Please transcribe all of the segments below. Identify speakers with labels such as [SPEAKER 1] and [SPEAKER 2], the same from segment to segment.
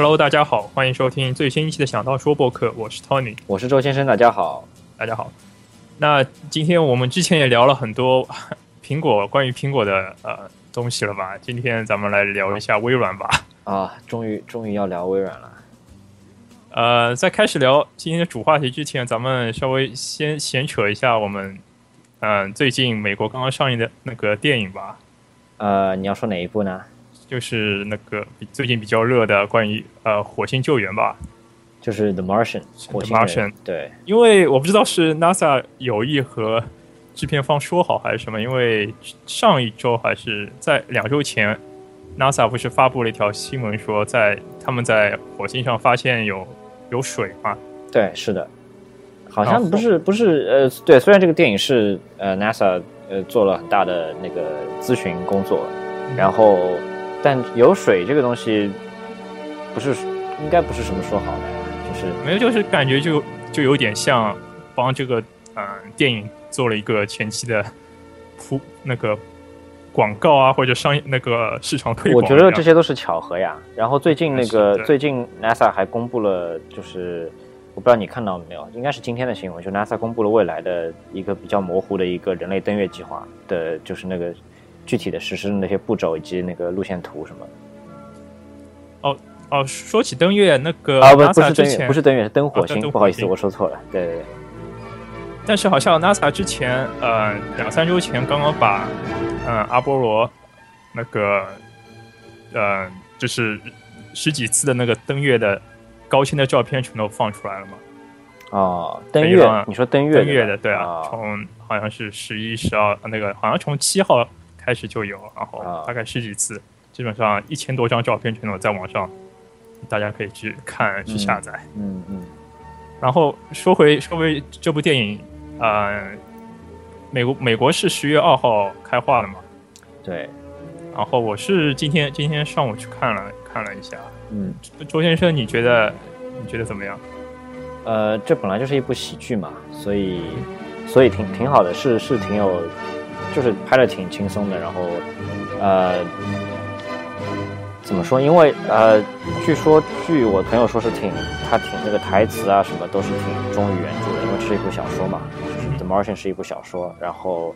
[SPEAKER 1] Hello，大家好，欢迎收听最新一期的《想到说》播客，我是 Tony，
[SPEAKER 2] 我是周先生，大家好，
[SPEAKER 1] 大家好。那今天我们之前也聊了很多 苹果关于苹果的呃东西了吧？今天咱们来聊一下微软吧。
[SPEAKER 2] 啊，终于终于要聊微软了。
[SPEAKER 1] 呃，在开始聊今天的主话题之前，咱们稍微先闲扯一下我们嗯最近美国刚刚上映的那个电影吧。
[SPEAKER 2] 呃，你要说哪一部呢？
[SPEAKER 1] 就是那个最近比较热的关于呃火星救援吧。
[SPEAKER 2] 就是 The Martian，火星
[SPEAKER 1] 人。
[SPEAKER 2] 对，
[SPEAKER 1] 因为我不知道是 NASA 有意和制片方说好还是什么，因为上一周还是在两周前，NASA 不是发布了一条新闻说，在他们在火星上发现有有水嘛？
[SPEAKER 2] 对，是的，好像不是不是呃，对，虽然这个电影是呃 NASA 呃做了很大的那个咨询工作，然后但有水这个东西不是应该不是什么说好的。就是
[SPEAKER 1] 没有，就是感觉就就有点像帮这个嗯电影做了一个前期的铺那个广告啊，或者商业那个市场推
[SPEAKER 2] 广。我觉得这些都是巧合呀。然后最近那个最近 NASA 还公布了，就是我不知道你看到没有，应该是今天的新闻，就 NASA 公布了未来的一个比较模糊的一个人类登月计划的，就是那个具体的实施的那些步骤以及那个路线图什么的。
[SPEAKER 1] 哦。哦，说起登月，那个
[SPEAKER 2] 啊不不是登月，不是登月，是登火星。不好意思，我说错了。对对对。
[SPEAKER 1] 但是好像 NASA 之前呃两三周前刚刚把嗯阿波罗那个呃就是十几次的那个登月的高清的照片全都放出来了嘛？
[SPEAKER 2] 哦，登月，你说登月
[SPEAKER 1] 登月的对啊，从好像是十一十二那个好像从七号开始就有，然后大概十几次，基本上一千多张照片全都在网上。大家可以去看去下载，
[SPEAKER 2] 嗯嗯。
[SPEAKER 1] 然后说回说回这部电影，呃，美国美国是十月二号开画的嘛？
[SPEAKER 2] 对。
[SPEAKER 1] 然后我是今天今天上午去看了看了一下，
[SPEAKER 2] 嗯。
[SPEAKER 1] 周先生，你觉得你觉得怎么样？
[SPEAKER 2] 呃，这本来就是一部喜剧嘛，所以所以挺挺好的，是是挺有，就是拍的挺轻松的，然后呃。怎么说？因为呃，据说据我朋友说是挺他挺那个台词啊什么都是挺忠于原著的，因为是一部小说嘛，就是《The Martian》是一部小说。然后，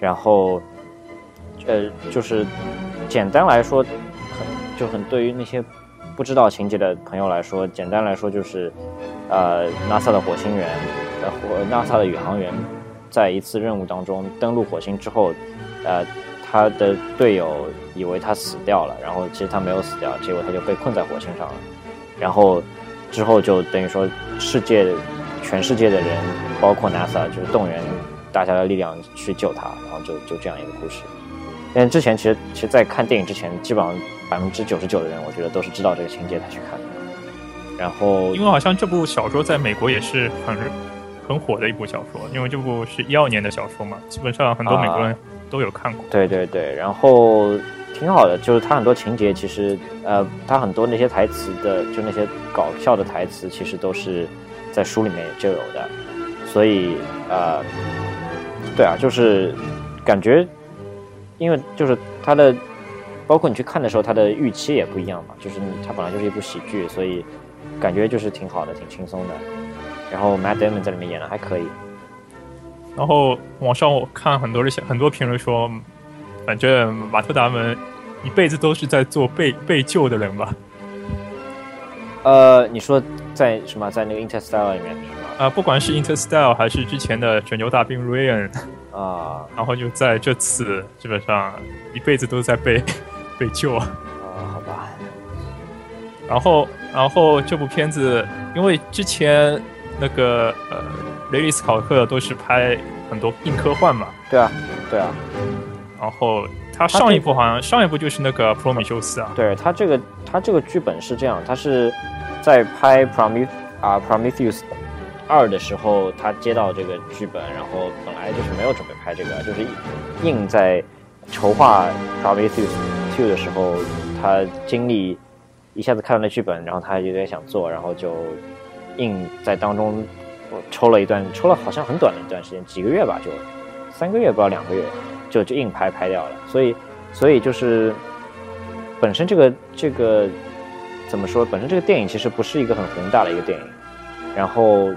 [SPEAKER 2] 然后，呃，就是简单来说，很就很对于那些不知道情节的朋友来说，简单来说就是，呃，NASA 的火星人，呃，火 NASA 的宇航员，在一次任务当中登陆火星之后，呃。他的队友以为他死掉了，然后其实他没有死掉，结果他就被困在火星上了。然后之后就等于说，世界全世界的人，包括 NASA，就是动员大家的力量去救他，然后就就这样一个故事。但之前其实其实，在看电影之前，基本上百分之九十九的人，我觉得都是知道这个情节才去看的。然后，
[SPEAKER 1] 因为好像这部小说在美国也是很很火的一部小说，因为这部是一二年的小说嘛，基本上很多美国人。都有看过，
[SPEAKER 2] 对对对，然后挺好的，就是它很多情节其实，呃，它很多那些台词的，就那些搞笑的台词，其实都是在书里面就有的，所以呃，对啊，就是感觉，因为就是它的，包括你去看的时候，它的预期也不一样嘛，就是它本来就是一部喜剧，所以感觉就是挺好的，挺轻松的，然后 Matt Damon 在里面演的还可以。
[SPEAKER 1] 然后网上我看很多人很多评论说，反正马特达蒙一辈子都是在做被被救的人吧。
[SPEAKER 2] 呃，你说在什么在那个 Interstellar 里面是吗？
[SPEAKER 1] 啊，不管是 Interstellar 还是之前的拯救大兵 Ryan
[SPEAKER 2] 啊，
[SPEAKER 1] 然后就在这次基本上一辈子都在被被救
[SPEAKER 2] 啊，好吧。
[SPEAKER 1] 然后然后这部片子因为之前那个呃。雷利斯考克都是拍很多硬科幻嘛？
[SPEAKER 2] 对啊，对啊。
[SPEAKER 1] 然后他上一部好像上一部就是那个《普罗米修斯》啊。
[SPEAKER 2] 对他这个他这个剧本是这样，他是在拍《Prometh 啊 Prometheus 二》的时候，他接到这个剧本，然后本来就是没有准备拍这个，就是硬在筹划《Prometheus Two》的时候，他经历一下子看到那剧本，然后他有点想做，然后就硬在当中。我抽了一段，抽了好像很短的一段时间，几个月吧，就三个月，不知道两个月，就就硬拍拍掉了。所以，所以就是本身这个这个怎么说？本身这个电影其实不是一个很宏大的一个电影，然后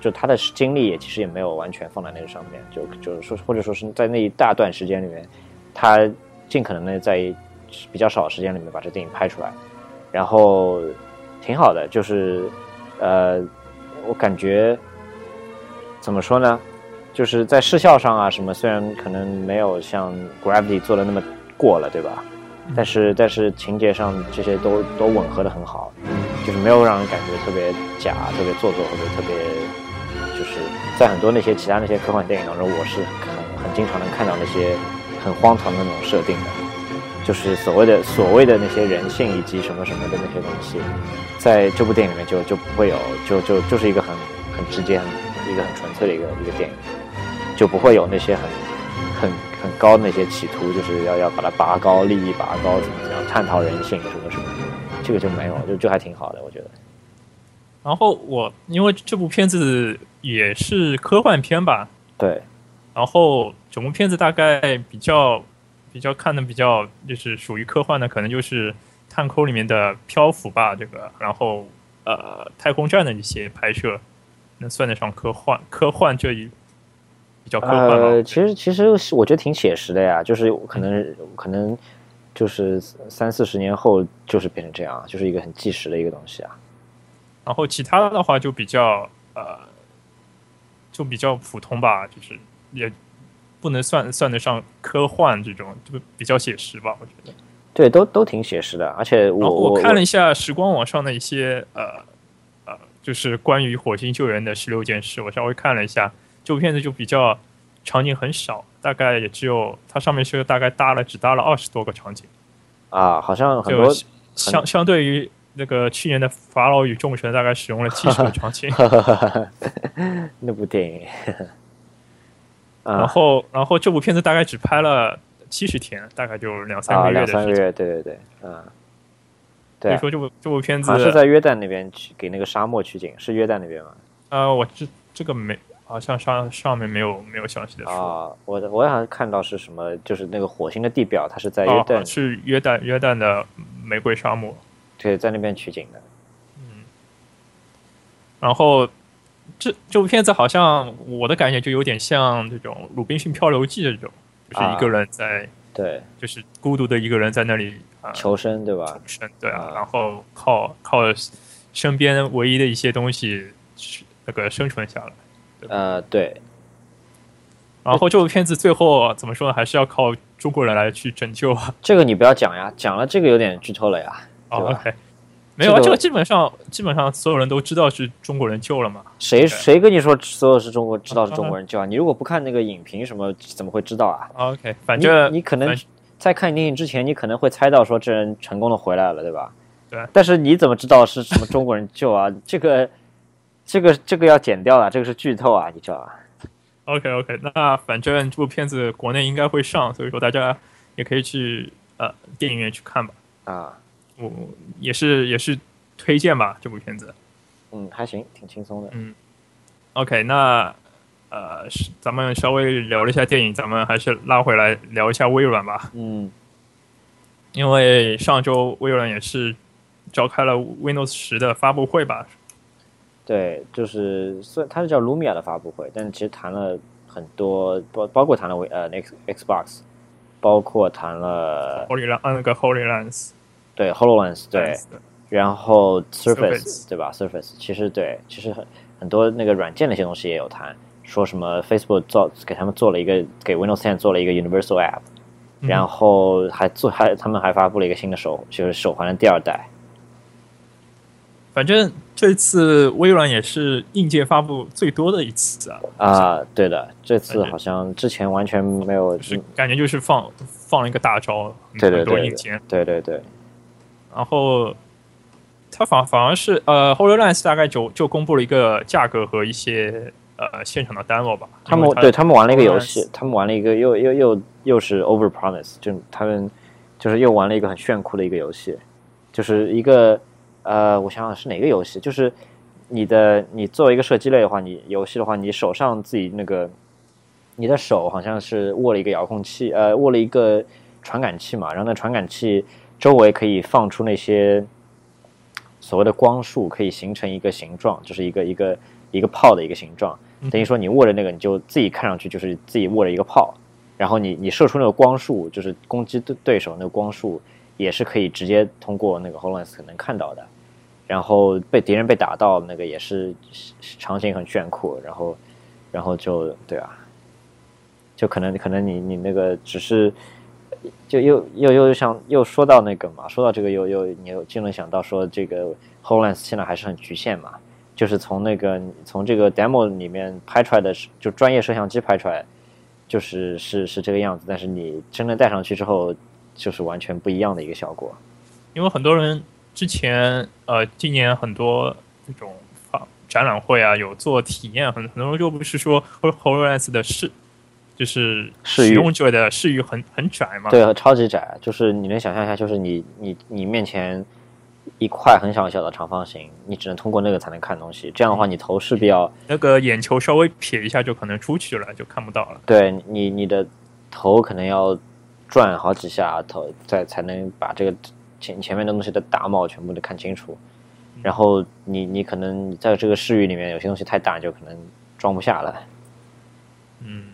[SPEAKER 2] 就他的精力也其实也没有完全放在那个上面，就就是说或者说是在那一大段时间里面，他尽可能的在比较少的时间里面把这电影拍出来，然后挺好的，就是呃，我感觉怎么说呢？就是在视效上啊什么，虽然可能没有像 Gravity 做的那么过了，对吧？但是但是情节上这些都都吻合的很好，就是没有让人感觉特别假、特别做作或者特别，就是在很多那些其他那些科幻电影当中，我是很很经常能看到那些很荒唐的那种设定的，就是所谓的所谓的那些人性以及什么什么的那些东西，在这部电影里面就就不会有，就就就是一个很很直接、很一个很纯粹的一个一个电影，就不会有那些很很。很高的那些企图，就是要要把它拔高，利益拔高，怎么怎么样，探讨人性什么什么，这个就没有，就就还挺好的，我觉得。
[SPEAKER 1] 然后我因为这部片子也是科幻片吧，
[SPEAKER 2] 对。
[SPEAKER 1] 然后整部片子大概比较比较看的比较就是属于科幻的，可能就是《探空》里面的漂浮吧，这个，然后呃，太空站的一些拍摄，能算得上科幻科幻这一。比较科幻
[SPEAKER 2] 呃，其实其实我觉得挺写实的呀，就是可能可能就是三四十年后就是变成这样，就是一个很纪实的一个东西啊。
[SPEAKER 1] 然后其他的话就比较呃，就比较普通吧，就是也不能算算得上科幻这种，就比较写实吧，我觉得。
[SPEAKER 2] 对，都都挺写实的，而且我
[SPEAKER 1] 我看了一下时光网上的一些呃呃，就是关于火星救援的十六件事，我稍微看了一下。这部片子就比较场景很少，大概也只有它上面是大概搭了只搭了二十多个场景
[SPEAKER 2] 啊，好像很多
[SPEAKER 1] 相相对于那个去年的《法老与众神》，大概使用了七十个场景。
[SPEAKER 2] 那部电影，
[SPEAKER 1] 然后然后这部片子大概只拍了七十天，大概就两三个月的
[SPEAKER 2] 时间。两三个月，对对对，嗯，
[SPEAKER 1] 所以说这部这部片子
[SPEAKER 2] 是在约旦那边取给那个沙漠取景，是约旦那边吗？
[SPEAKER 1] 呃，我这这个没。好像上上面没有没有详细的说
[SPEAKER 2] 啊，我我好像看到是什么，就是那个火星的地表，它是在约旦，
[SPEAKER 1] 是约旦约旦的玫瑰沙漠，
[SPEAKER 2] 对，在那边取景的。
[SPEAKER 1] 嗯，然后这这部片子好像我的感觉就有点像这种《鲁滨逊漂流记》这种，就是一个人在
[SPEAKER 2] 对，
[SPEAKER 1] 就是孤独的一个人在那里
[SPEAKER 2] 求生，对吧？
[SPEAKER 1] 求生，对啊，然后靠靠身边唯一的一些东西那个生存下来。
[SPEAKER 2] 呃，对。
[SPEAKER 1] 然后这部片子最后怎么说呢？还是要靠中国人来去拯救啊。
[SPEAKER 2] 这个你不要讲呀，讲了这个有点剧透了呀。
[SPEAKER 1] OK，没有啊，这个基本上基本上所有人都知道是中国人救了嘛。
[SPEAKER 2] 谁谁跟你说所有是中国知道是中国人救啊？你如果不看那个影评什么，怎么会知道啊
[SPEAKER 1] ？OK，反正
[SPEAKER 2] 你可能在看电影之前，你可能会猜到说这人成功的回来了，对吧？
[SPEAKER 1] 对。
[SPEAKER 2] 但是你怎么知道是什么中国人救啊？这个。这个这个要剪掉了，这个是剧透啊，你知道吧
[SPEAKER 1] ？OK OK，那反正这部片子国内应该会上，所以说大家也可以去呃电影院去看吧。
[SPEAKER 2] 啊，
[SPEAKER 1] 我也是也是推荐吧这部片子。
[SPEAKER 2] 嗯，还行，挺轻松的。
[SPEAKER 1] 嗯，OK，那呃，咱们稍微聊了一下电影，咱们还是拉回来聊一下微软吧。
[SPEAKER 2] 嗯，
[SPEAKER 1] 因为上周微软也是召开了 Windows 十的发布会吧。
[SPEAKER 2] 对，就是虽它是叫 Lumia 的发布会，但其实谈了很多，包包括谈了呃 X Xbox，包括谈了
[SPEAKER 1] Holy Land 那个 Hololens，
[SPEAKER 2] 对 Hololens 对，然后 Surface 对吧？Surface 其实对，其实很很多那个软件那些东西也有谈，说什么 Facebook 做给他们做了一个给 Windows 10做了一个 Universal App，然后还做还他们还发布了一个新的手就是手环的第二代。
[SPEAKER 1] 反正这次微软也是硬件发布最多的一次啊！
[SPEAKER 2] 啊，对的，这次好像之前完全没有，就
[SPEAKER 1] 是感觉就是放放了一个大招，
[SPEAKER 2] 很
[SPEAKER 1] 多硬件，
[SPEAKER 2] 对对对。
[SPEAKER 1] 然后它反反而是呃，Hololens 大概就就公布了一个价格和一些呃现场的 demo 吧。
[SPEAKER 2] 他们对他们玩了一个游戏，他们玩了一个又又又又是 Over Promise，就他们就是又玩了一个很炫酷的一个游戏，就是一个。呃，我想想是哪个游戏？就是你的，你作为一个射击类的话，你游戏的话，你手上自己那个，你的手好像是握了一个遥控器，呃，握了一个传感器嘛。然后那传感器周围可以放出那些，所谓的光束可以形成一个形状，就是一个一个一个炮的一个形状，
[SPEAKER 1] 嗯
[SPEAKER 2] 等于说你握着那个，你就自己看上去就是自己握着一个炮，然后你你射出那个光束，就是攻击对对手那个光束，也是可以直接通过那个 Hololens 能看到的。然后被敌人被打到，那个也是场景很炫酷，然后然后就对啊，就可能可能你你那个只是。就又又又像又说到那个嘛，说到这个又又你又就能想到说这个 Hololens 现在还是很局限嘛，就是从那个从这个 demo 里面拍出来的，就专业摄像机拍出来，就是是是这个样子，但是你真正戴上去之后，就是完全不一样的一个效果。
[SPEAKER 1] 因为很多人之前呃，今年很多这种展览会啊，有做体验，很很多人就不是说 Hololens 的视就是
[SPEAKER 2] 视域
[SPEAKER 1] 使用者的视域很很窄嘛，
[SPEAKER 2] 对，超级窄，就是你能想象一下，就是你你你面前一块很小很小的长方形，你只能通过那个才能看东西。这样的话，你头势必要
[SPEAKER 1] 那个眼球稍微撇一下就可能出去了，就看不到了。
[SPEAKER 2] 对你你的头可能要转好几下，头再才能把这个前前面的东西的打码全部都看清楚。然后你你可能在这个视域里面有些东西太大，就可能装不下了。
[SPEAKER 1] 嗯，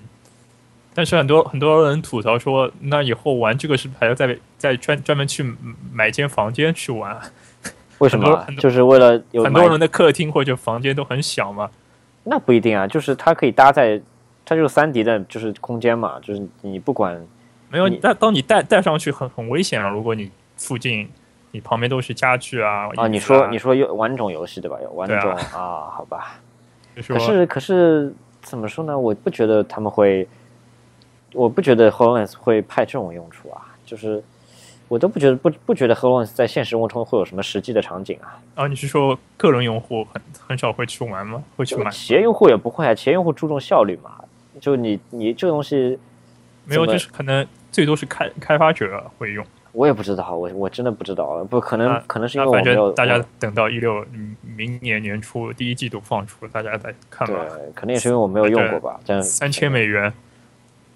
[SPEAKER 1] 但是很多很多人吐槽说，那以后玩这个是不是还要再再专专门去买间房间去玩？
[SPEAKER 2] 为什么？就是为了有
[SPEAKER 1] 很多人的客厅或者房间都很小嘛。
[SPEAKER 2] 那不一定啊，就是它可以搭在，它就是三 D 的，就是空间嘛，就是你不管
[SPEAKER 1] 没有，
[SPEAKER 2] 你
[SPEAKER 1] 但当你带带上去很很危险啊！如果你附近你旁边都是家具啊，
[SPEAKER 2] 啊，你说你说有玩那种游戏对吧？有玩那种
[SPEAKER 1] 对
[SPEAKER 2] 啊好吧。可是可是怎么说呢？我不觉得他们会，我不觉得 Hololens 会派这种用处啊，就是我都不觉得不不觉得 Hololens 在现实生活中会有什么实际的场景啊。
[SPEAKER 1] 啊，你是说个人用户很很少会去玩吗？会去买？
[SPEAKER 2] 企业用户也不会啊，企业用户注重效率嘛，就你你这个东西
[SPEAKER 1] 没有，就是可能最多是开开发者会用。
[SPEAKER 2] 我也不知道，我我真的不知道，不可能
[SPEAKER 1] 那
[SPEAKER 2] 可能是因为我没有
[SPEAKER 1] 正大家等到一六明年年初第一季度放出，大家再看吧。
[SPEAKER 2] 对，肯定也是因为我没有用过吧，这样
[SPEAKER 1] 三千美元，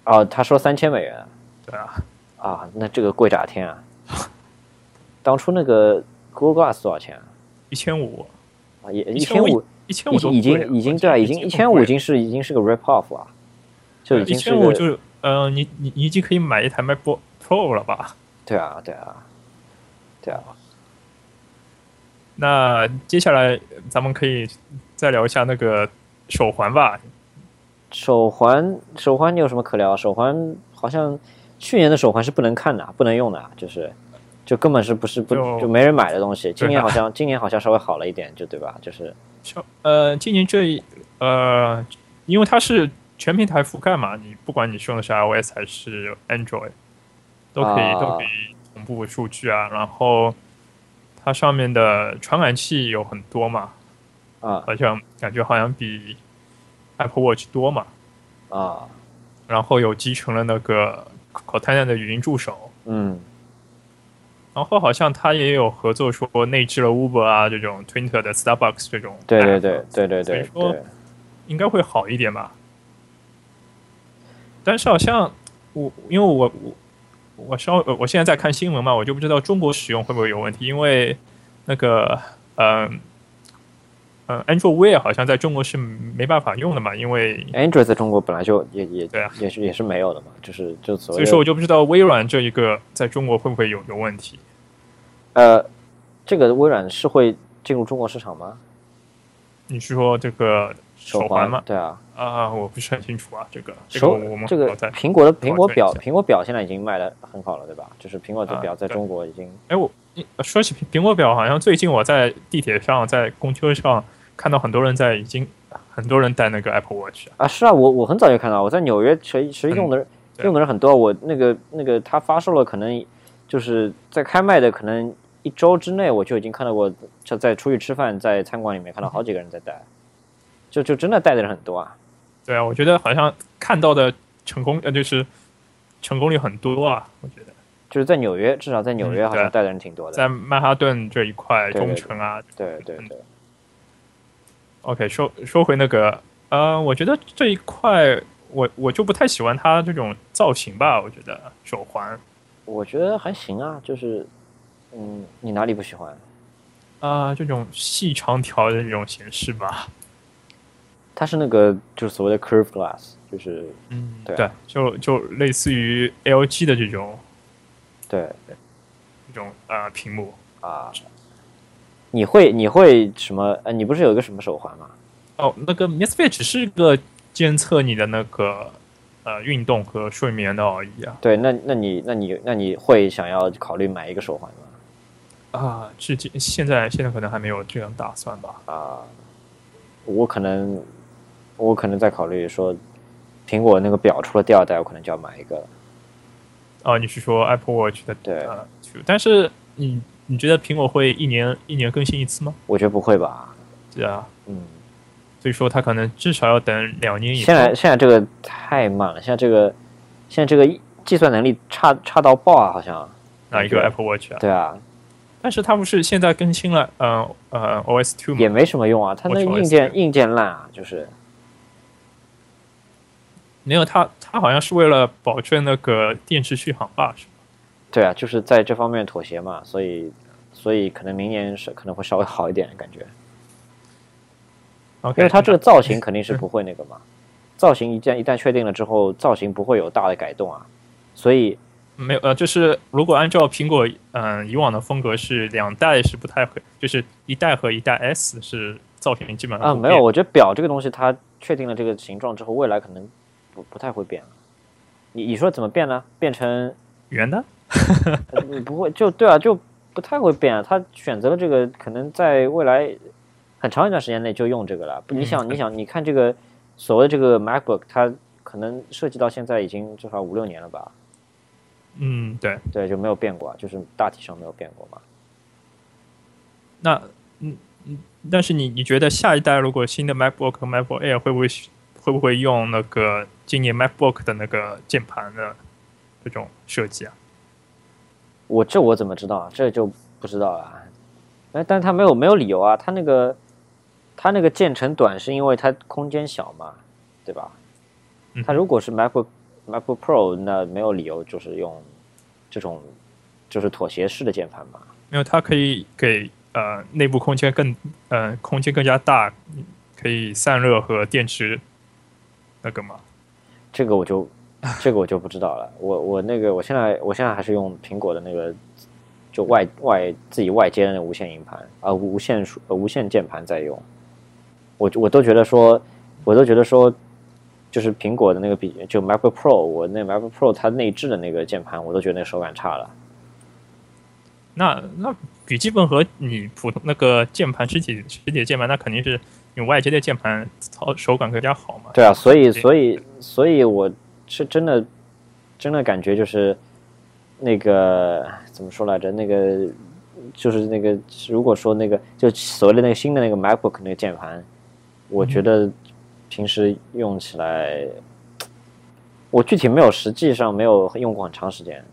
[SPEAKER 2] 哦，他说三千美元
[SPEAKER 1] 对啊，
[SPEAKER 2] 啊，那这个贵炸天啊！当初那个 Google Glass 多少钱啊？
[SPEAKER 1] 一千五，
[SPEAKER 2] 啊，也一
[SPEAKER 1] 一
[SPEAKER 2] 千五，
[SPEAKER 1] 一千五都
[SPEAKER 2] 已经已经对啊，已经一千五已经是已经是个 rip off 啊，就已经是一
[SPEAKER 1] 千五就呃，你你你已经可以买一台 MacBook Pro 了吧？
[SPEAKER 2] 对啊对啊对啊，
[SPEAKER 1] 那接下来咱们可以再聊一下那个手环吧。
[SPEAKER 2] 手环手环你有什么可聊？手环好像去年的手环是不能看的，不能用的，就是就根本是不是不
[SPEAKER 1] 就
[SPEAKER 2] 就没人买的东西。今年好像今年好像稍微好了一点，就对吧？就是
[SPEAKER 1] 小呃，今年这一呃，因为它是全平台覆盖嘛，你不管你用的是 iOS 还是 Android，都可以、
[SPEAKER 2] 啊
[SPEAKER 1] 都可以同步数据啊。然后它上面的传感器有很多嘛，
[SPEAKER 2] 啊
[SPEAKER 1] 好像感觉好像比 Apple Watch 多嘛。
[SPEAKER 2] 啊
[SPEAKER 1] 然后有集成了那个 Cortana 的语音助手，
[SPEAKER 2] 嗯
[SPEAKER 1] 然后好像它也有合作说内置了 Uber 啊这种 Twitter 的 Starbucks 这种，
[SPEAKER 2] 对对对，对对对
[SPEAKER 1] 所以说。应该会好一点吧。但是好像我因为我我我稍呃我现在在看新闻嘛，我就不知道中国使用会不会有问题，因为那个嗯嗯、呃 Android Wear 好像在中国是没办法用的嘛，因为
[SPEAKER 2] Android 在中国本来就也也
[SPEAKER 1] 对啊
[SPEAKER 2] 也是也是没有的嘛，就是就所
[SPEAKER 1] 所以说我就不知道微软这一个在中国会不会有有问题。
[SPEAKER 2] 呃，这个微软是会进入中国市场吗？
[SPEAKER 1] 你是说这个手环吗？
[SPEAKER 2] 对啊，
[SPEAKER 1] 啊，我不是很清楚啊，这个这个
[SPEAKER 2] 手
[SPEAKER 1] 我们
[SPEAKER 2] 这个苹果的苹果表苹果表现在已经卖的很好了，对吧？就是苹果的
[SPEAKER 1] 啊
[SPEAKER 2] 表在中国已经
[SPEAKER 1] 哎，我说起苹苹果表，好像最近我在地铁上、在公车上看到很多人在已经很多人戴那个 Apple Watch 啊。
[SPEAKER 2] 啊，是啊，我我很早就看到，我在纽约其实其实用的人、
[SPEAKER 1] 对
[SPEAKER 2] 用的人很多，我那个那个他发售了，可能就是在开卖的可能一周之内，我就已经看到过，就在出去吃饭，在餐馆里面看到好几个人在戴，就就真的戴的人很多啊。
[SPEAKER 1] 对啊，我觉得好像看到的成功呃就是成功率很多啊，我觉得
[SPEAKER 2] 就是在纽约，至少在纽约好像带的人挺多的。
[SPEAKER 1] 在曼哈顿这一块、中城啊。
[SPEAKER 2] 对对对，
[SPEAKER 1] OK，说说回那个，呃，我觉得这一块我我就不太喜欢它这种造型吧，我觉得手环。
[SPEAKER 2] 我觉得还行啊，就是嗯，你哪里不喜欢？
[SPEAKER 1] 啊、这种细长条的这种形式吧。
[SPEAKER 2] 它是那个就是所谓的 curved glass，就是
[SPEAKER 1] 嗯，
[SPEAKER 2] 对啊
[SPEAKER 1] 就就类似于 LG 的这种
[SPEAKER 2] 对
[SPEAKER 1] 这种呃屏幕。
[SPEAKER 2] 啊。你会你会什么？呃，你不是有一个什么手环吗？
[SPEAKER 1] 哦，那个 Misfit 只是个监测你的那个呃运动和睡眠的而已啊。
[SPEAKER 2] 对，那那你那你那你会想要考虑买一个手环吗？
[SPEAKER 1] 啊，至今现在现在可能还没有这样打算吧。
[SPEAKER 2] 啊，我可能我可能在考虑说，苹果那个表出了第二代，我可能就要买一个了。
[SPEAKER 1] 啊，你是说 Apple Watch 的
[SPEAKER 2] 对
[SPEAKER 1] 呃但是你你觉得苹果会一年一年更新一次吗？
[SPEAKER 2] 我觉得不会吧？
[SPEAKER 1] 对啊，
[SPEAKER 2] 嗯，
[SPEAKER 1] 所以说它可能至少要等两年以后
[SPEAKER 2] 现。在现在这个太慢了，现在这个现在这个计算能力差差到爆啊，好像。
[SPEAKER 1] 哪一个 Apple Watch 啊？
[SPEAKER 2] 对啊，
[SPEAKER 1] 但是它不是现在更新了呃呃 OS Two？
[SPEAKER 2] 也没什么用啊，它那
[SPEAKER 1] WatchOS
[SPEAKER 2] 硬件硬件烂啊，就是
[SPEAKER 1] 没有，它它好像是为了保证那个电池续航吧？是吧？
[SPEAKER 2] 对啊，就是在这方面妥协嘛，所以所以可能明年是可能会稍微好一点感觉
[SPEAKER 1] ，OK，
[SPEAKER 2] 因为它这个造型肯定是不会那个嘛，造型一旦一旦确定了之后，造型不会有大的改动啊，所以
[SPEAKER 1] 没有呃，就是如果按照苹果嗯、呃以往的风格是两代是不太会，就是一代和一代 S 是造型基本上
[SPEAKER 2] 啊，没有，我觉得表这个东西它确定了这个形状之后，未来可能不不太会变了。你你说怎么变呢？变成
[SPEAKER 1] 圆的
[SPEAKER 2] 你不会就对啊，就不太会变啊。他选择了这个，可能在未来很长一段时间内就用这个了。不，你想，
[SPEAKER 1] 嗯
[SPEAKER 2] 你想，你看这个所谓的这个 MacBook，它可能设计到现在已经至少五六年了吧？
[SPEAKER 1] 嗯对，
[SPEAKER 2] 对，就没有变过啊，就是大体上没有变过嘛。
[SPEAKER 1] 那嗯嗯，但是你你觉得下一代如果新的 MacBook 和 MacBook Air 会不会会不会用那个今年 MacBook 的那个键盘的这种设计啊？
[SPEAKER 2] 我这我怎么知道啊？这就不知道了啊。哎，但他没有没有理由啊，他那个他那个键程短是因为它空间小嘛，对吧？
[SPEAKER 1] 嗯
[SPEAKER 2] 它如果是 MacBook MacBook Pro，那没有理由就是用这种就是妥协式的键盘嘛。
[SPEAKER 1] 因为它可以给呃内部空间更呃空间更加大，可以散热和电池那个嘛。
[SPEAKER 2] 这个我就这个我就不知道了。我我那个我现在我现在还是用苹果的那个就外外自己外接的那无线硬盘啊、无线数呃无线键盘在用。我我都觉得说，我都觉得说，就是苹果的那个笔就 MacBook Pro，我那 MacBook Pro 它内置的那个键盘，我都觉得那个手感差了。
[SPEAKER 1] 那那笔记本和你普通那个键盘实体实体的键盘，那肯定是你外接的键盘操手感更加好嘛。
[SPEAKER 2] 对啊，所以所以所以我是真的真的感觉就是那个怎么说来着？那个就是那个如果说那个就所谓的那个新的那个 MacBook 那个键盘，我觉得平时用起来，我具体没有实际上没有用过很长时间，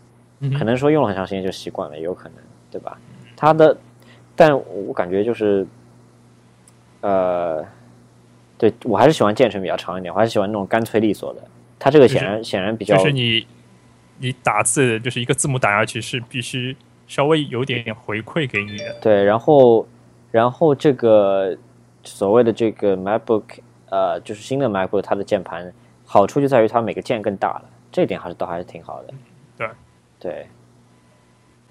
[SPEAKER 2] 可能说用了很长时间就习惯了，也有可能，对吧？它的，但我感觉就是，呃，对我还是喜欢键程比较长一点，我还是喜欢那种干脆利索的。它这个显然显然比较
[SPEAKER 1] 就是你你打字就是一个字母打下去是必须稍微有点点回馈给你的。
[SPEAKER 2] 对，然后然后这个所谓的这个 MacBook，呃，就是新的 MacBook，它的键盘好处就在于它每个键更大了，这一点还是倒还是挺好的。
[SPEAKER 1] 对
[SPEAKER 2] 对，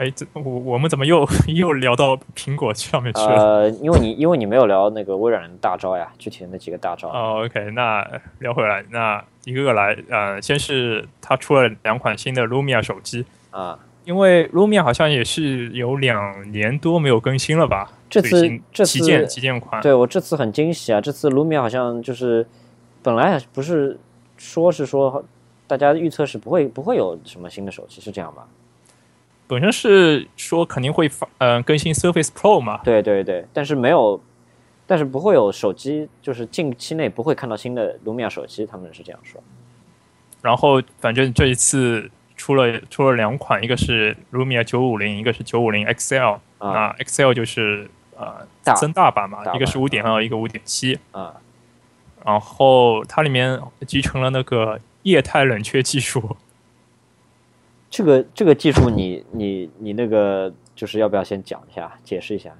[SPEAKER 1] 哎，这我我们怎么又 又聊到苹果上面去了？
[SPEAKER 2] 呃，因为你因为你没有聊那个微软的大招呀，具体的那几个大招。
[SPEAKER 1] 哦，OK，那聊回来，那一个个来，呃，先是它出了两款新的 Lumia 手机，
[SPEAKER 2] 啊，
[SPEAKER 1] 因为 Lumia 好像也是有两年多没有更新了吧？
[SPEAKER 2] 这次这次
[SPEAKER 1] 旗舰旗舰款，
[SPEAKER 2] 对我这次很惊喜啊！这次 Lumia 好像就是本来不是说是说大家预测是不会不会有什么新的手机，是这样吧？
[SPEAKER 1] 本身是说肯定会发，呃，更新 Surface Pro 嘛，
[SPEAKER 2] 对对对，但是没有，但是不会有手机，就是近期内不会看到新的 Lumia 手机，他们是这样说。
[SPEAKER 1] 然后反正这一次出了出了两款，一个是 Lumia 九五零，一个是九五零 XL，
[SPEAKER 2] 啊。
[SPEAKER 1] XL 就是呃
[SPEAKER 2] 大。
[SPEAKER 1] 增大版嘛，
[SPEAKER 2] 大
[SPEAKER 1] 一个是
[SPEAKER 2] 版
[SPEAKER 1] 五点二，一个五点七，
[SPEAKER 2] 啊，
[SPEAKER 1] 然后它里面集成了那个液态冷却技术。
[SPEAKER 2] 这个这个技术你你你那个就是要不要先讲一下，解释一下？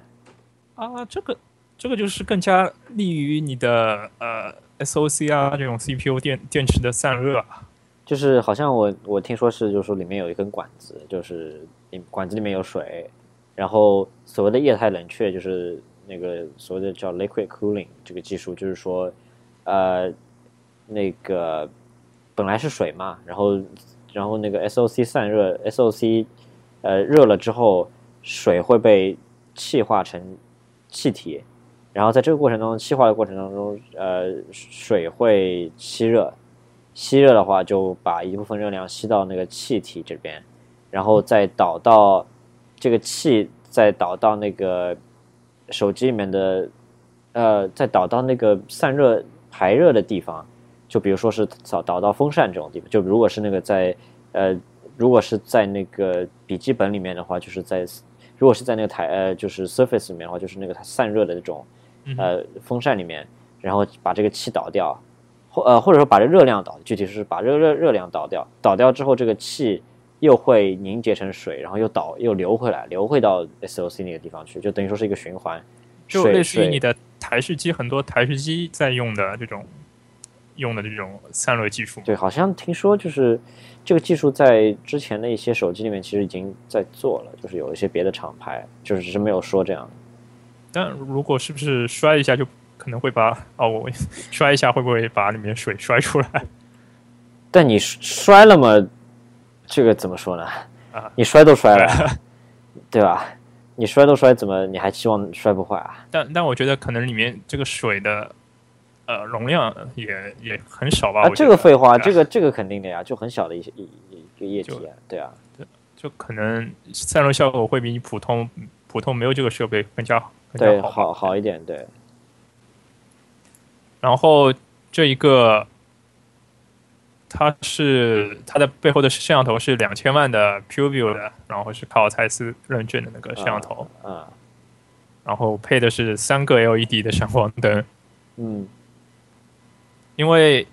[SPEAKER 1] 啊，这个这个就是更加利于你的呃 SOC 啊这种 CPU 电电池的散热啊。
[SPEAKER 2] 就是好像我我听说是，就是说里面有一根管子，就是你管子里面有水，然后所谓的液态冷却就是那个所谓的叫 liquid cooling 这个技术，就是说，呃，那个本来是水嘛，然后然后那个 SOC 散热，SOC 呃热了之后，水会被气化成气体，然后在这个过程当中，气化的过程当中，呃，水会吸热。吸热的话，就把一部分热量吸到那个气体这边，然后再导到这个气，再导到那个手机里面的，呃，再导到那个散热排热的地方，就比如说是导导到风扇这种地方。就如果是那个在呃，如果是在那个笔记本里面的话，就是在如果是在那个台呃，就是 Surface 里面的话，就是那个它散热的那种呃风扇里面，然后把这个气导掉。或呃，或者说把这热量导，具体是把热热热量导掉，导掉之后，这个气又会凝结成水，然后又导又流回来，流回到 SOC 那个地方去，就等于说是一个循环。
[SPEAKER 1] 就类似于你的台式机，很多台式机在用的这种用的这种散热技术。
[SPEAKER 2] 对，好像听说就是这个技术在之前的一些手机里面其实已经在做了，就是有一些别的厂牌，就是只是没有说这样。
[SPEAKER 1] 但如果是不是摔一下就？可能会把哦，我 摔一下会不会把里面水摔出来？
[SPEAKER 2] 但你摔了嘛？这个怎么说呢？啊，你摔都摔了，对吧？你摔都摔，怎么你还希望摔不坏啊？
[SPEAKER 1] 但但我觉得可能里面这个水的呃容量也也很少吧？
[SPEAKER 2] 啊，这个废话，这个这个肯定的呀，就很小的一些一一个液体啊，对啊，
[SPEAKER 1] 就可能散热效果会比你普通普通没有这个设备更加
[SPEAKER 2] 对
[SPEAKER 1] 好
[SPEAKER 2] 好一点，对。
[SPEAKER 1] 然后这一个，它是它的背后的摄像头是两千万的 PureView 的，然后是靠蔡司认证的那个摄像头，
[SPEAKER 2] 啊，
[SPEAKER 1] 然后配的是三个 LED 的闪光灯，
[SPEAKER 2] 嗯，
[SPEAKER 1] 因为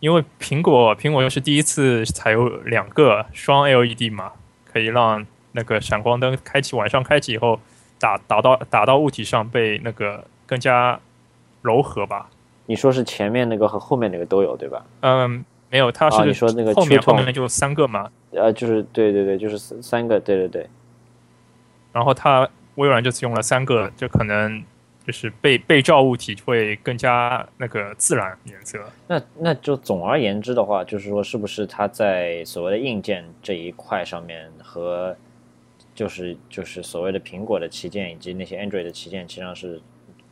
[SPEAKER 1] 因为苹果苹果又是第一次采用两个双 LED 嘛，可以让那个闪光灯开启晚上开启以后打打到打到物体上被那个更加柔和吧。
[SPEAKER 2] 你说是前面那个和后面那个都有对吧？
[SPEAKER 1] 嗯，没有，它是
[SPEAKER 2] 你说那个
[SPEAKER 1] 后面后面就三个嘛？
[SPEAKER 2] 呃，就是对对对，就是三三个，对对对。
[SPEAKER 1] 然后它微软这次用了三个，就可能就是被被照物体会更加那个自然颜色。
[SPEAKER 2] 那那就总而言之的话，就是说是不是它在所谓的硬件这一块上面和就是就是所谓的苹果的旗舰以及那些 Android 的旗舰，实际上是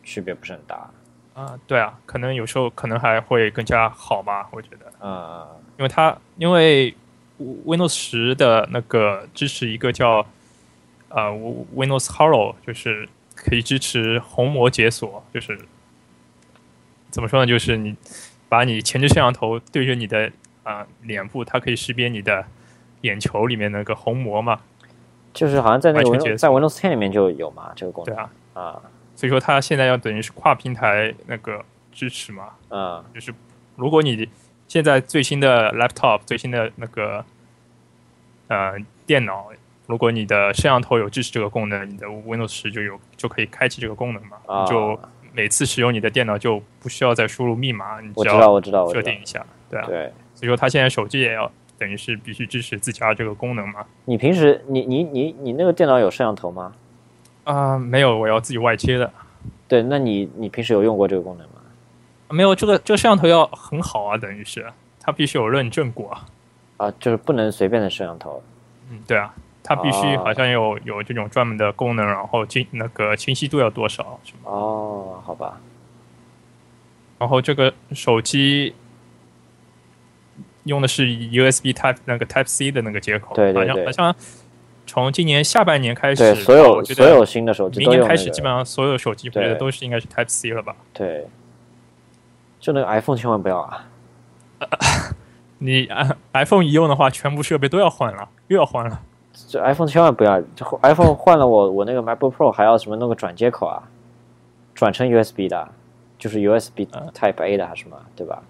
[SPEAKER 2] 区别不是很大。
[SPEAKER 1] 啊，对啊，可能有时候可能还会更加好吧，我觉得。
[SPEAKER 2] 啊，
[SPEAKER 1] 因为它因为 Windows 十的那个支持一个叫呃 Windows Hello，就是可以支持虹膜解锁，就是怎么说呢？就是你把你前置摄像头对着你的啊脸部，它可以识别你的眼球里面那个虹膜嘛。
[SPEAKER 2] 就是好像在那个在 Windows 10里面就有嘛，这个功能。
[SPEAKER 1] 对啊，
[SPEAKER 2] 啊。
[SPEAKER 1] 所以说，它现在要等于是跨平台那个支持嘛？
[SPEAKER 2] 啊，
[SPEAKER 1] 就是如果你现在最新的 laptop、最新的那个呃电脑，如果你的摄像头有支持这个功能，你的 Windows 十就有就可以开启这个功能嘛？就每次使用你的电脑就不需要再输入密码，你只要
[SPEAKER 2] 我知道
[SPEAKER 1] 设定一下，对啊。
[SPEAKER 2] 对。
[SPEAKER 1] 所以说，它现在手机也要等于是必须支持自家这个功能嘛？
[SPEAKER 2] 你平时你你你你那个电脑有摄像头吗？
[SPEAKER 1] 啊，没有，我要自己外接的。
[SPEAKER 2] 对，那你你平时有用过这个功能吗？
[SPEAKER 1] 没有，这个这个摄像头要很好啊，等于是它必须有认证过。
[SPEAKER 2] 啊，就是不能随便的摄像头。
[SPEAKER 1] 嗯，对啊，它必须好像有有这种专门的功能，然后清那个清晰度要多少是吗？
[SPEAKER 2] 哦，好吧。
[SPEAKER 1] 然后这个手机用的是 USB Type 那个 Type C 的那个接口，
[SPEAKER 2] 对对
[SPEAKER 1] 对，好像。从今年下半年开始，
[SPEAKER 2] 所有所有新的手机，
[SPEAKER 1] 明年开始基本上所有手机，我觉得都是应该是 Type C 了吧？
[SPEAKER 2] 对，就那个 iPhone 千万不要啊！
[SPEAKER 1] 你 iPhone 一用的话，全部设备都要换了，又要换了。
[SPEAKER 2] 这 iPhone 千万不要，iPhone 换了我我那个 MacBook Pro 还要什么弄个转接口啊？转成 USB 的，就是 USB Type A 的还是什么？对吧？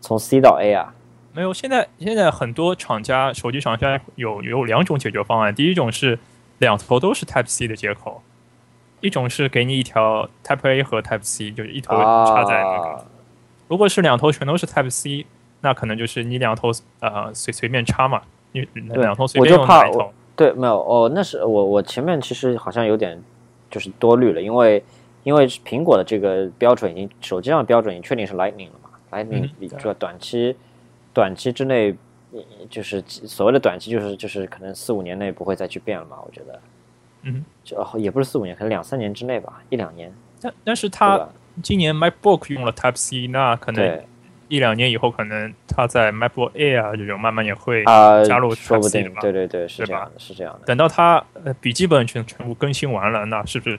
[SPEAKER 2] 从 C 到 A 啊？
[SPEAKER 1] 没有，现在现在很多厂家手机厂家有有两种解决方案。第一种是两头都是 Type C 的接口，一种是给你一条 Type A 和 Type C，就是一头插在那个。
[SPEAKER 2] 啊
[SPEAKER 1] 如果是两头全都是 Type C，那可能就是你两头呃随随便插嘛，你两头随便用
[SPEAKER 2] 我就怕
[SPEAKER 1] 哪一头。
[SPEAKER 2] 对，没有哦，那是我我前面其实好像有点就是多虑了，因为因为苹果的这个标准已经手机上的标准已经确定是 Lightning 了嘛，Lightning
[SPEAKER 1] 嗯对
[SPEAKER 2] 你这个短期短期之内，呃就是所谓的短期就是就是可能四五年内不会再去变了嘛，我觉得
[SPEAKER 1] 嗯，
[SPEAKER 2] 就哦也不是四五年，可能两三年之内吧，一两年，
[SPEAKER 1] 但但是
[SPEAKER 2] 对
[SPEAKER 1] 它？今年 MacBook 用了 Type C，那可能
[SPEAKER 2] 对
[SPEAKER 1] 一两年以后，可能它在 MacBook Air 啊这种慢慢也会
[SPEAKER 2] 啊，
[SPEAKER 1] 加入
[SPEAKER 2] 说
[SPEAKER 1] Type
[SPEAKER 2] 不
[SPEAKER 1] C 的
[SPEAKER 2] 定，
[SPEAKER 1] 吧。
[SPEAKER 2] 对对对，是
[SPEAKER 1] 吧
[SPEAKER 2] 这样的，是这样的。
[SPEAKER 1] 等到它呃笔记本全全部更新完了，那是不是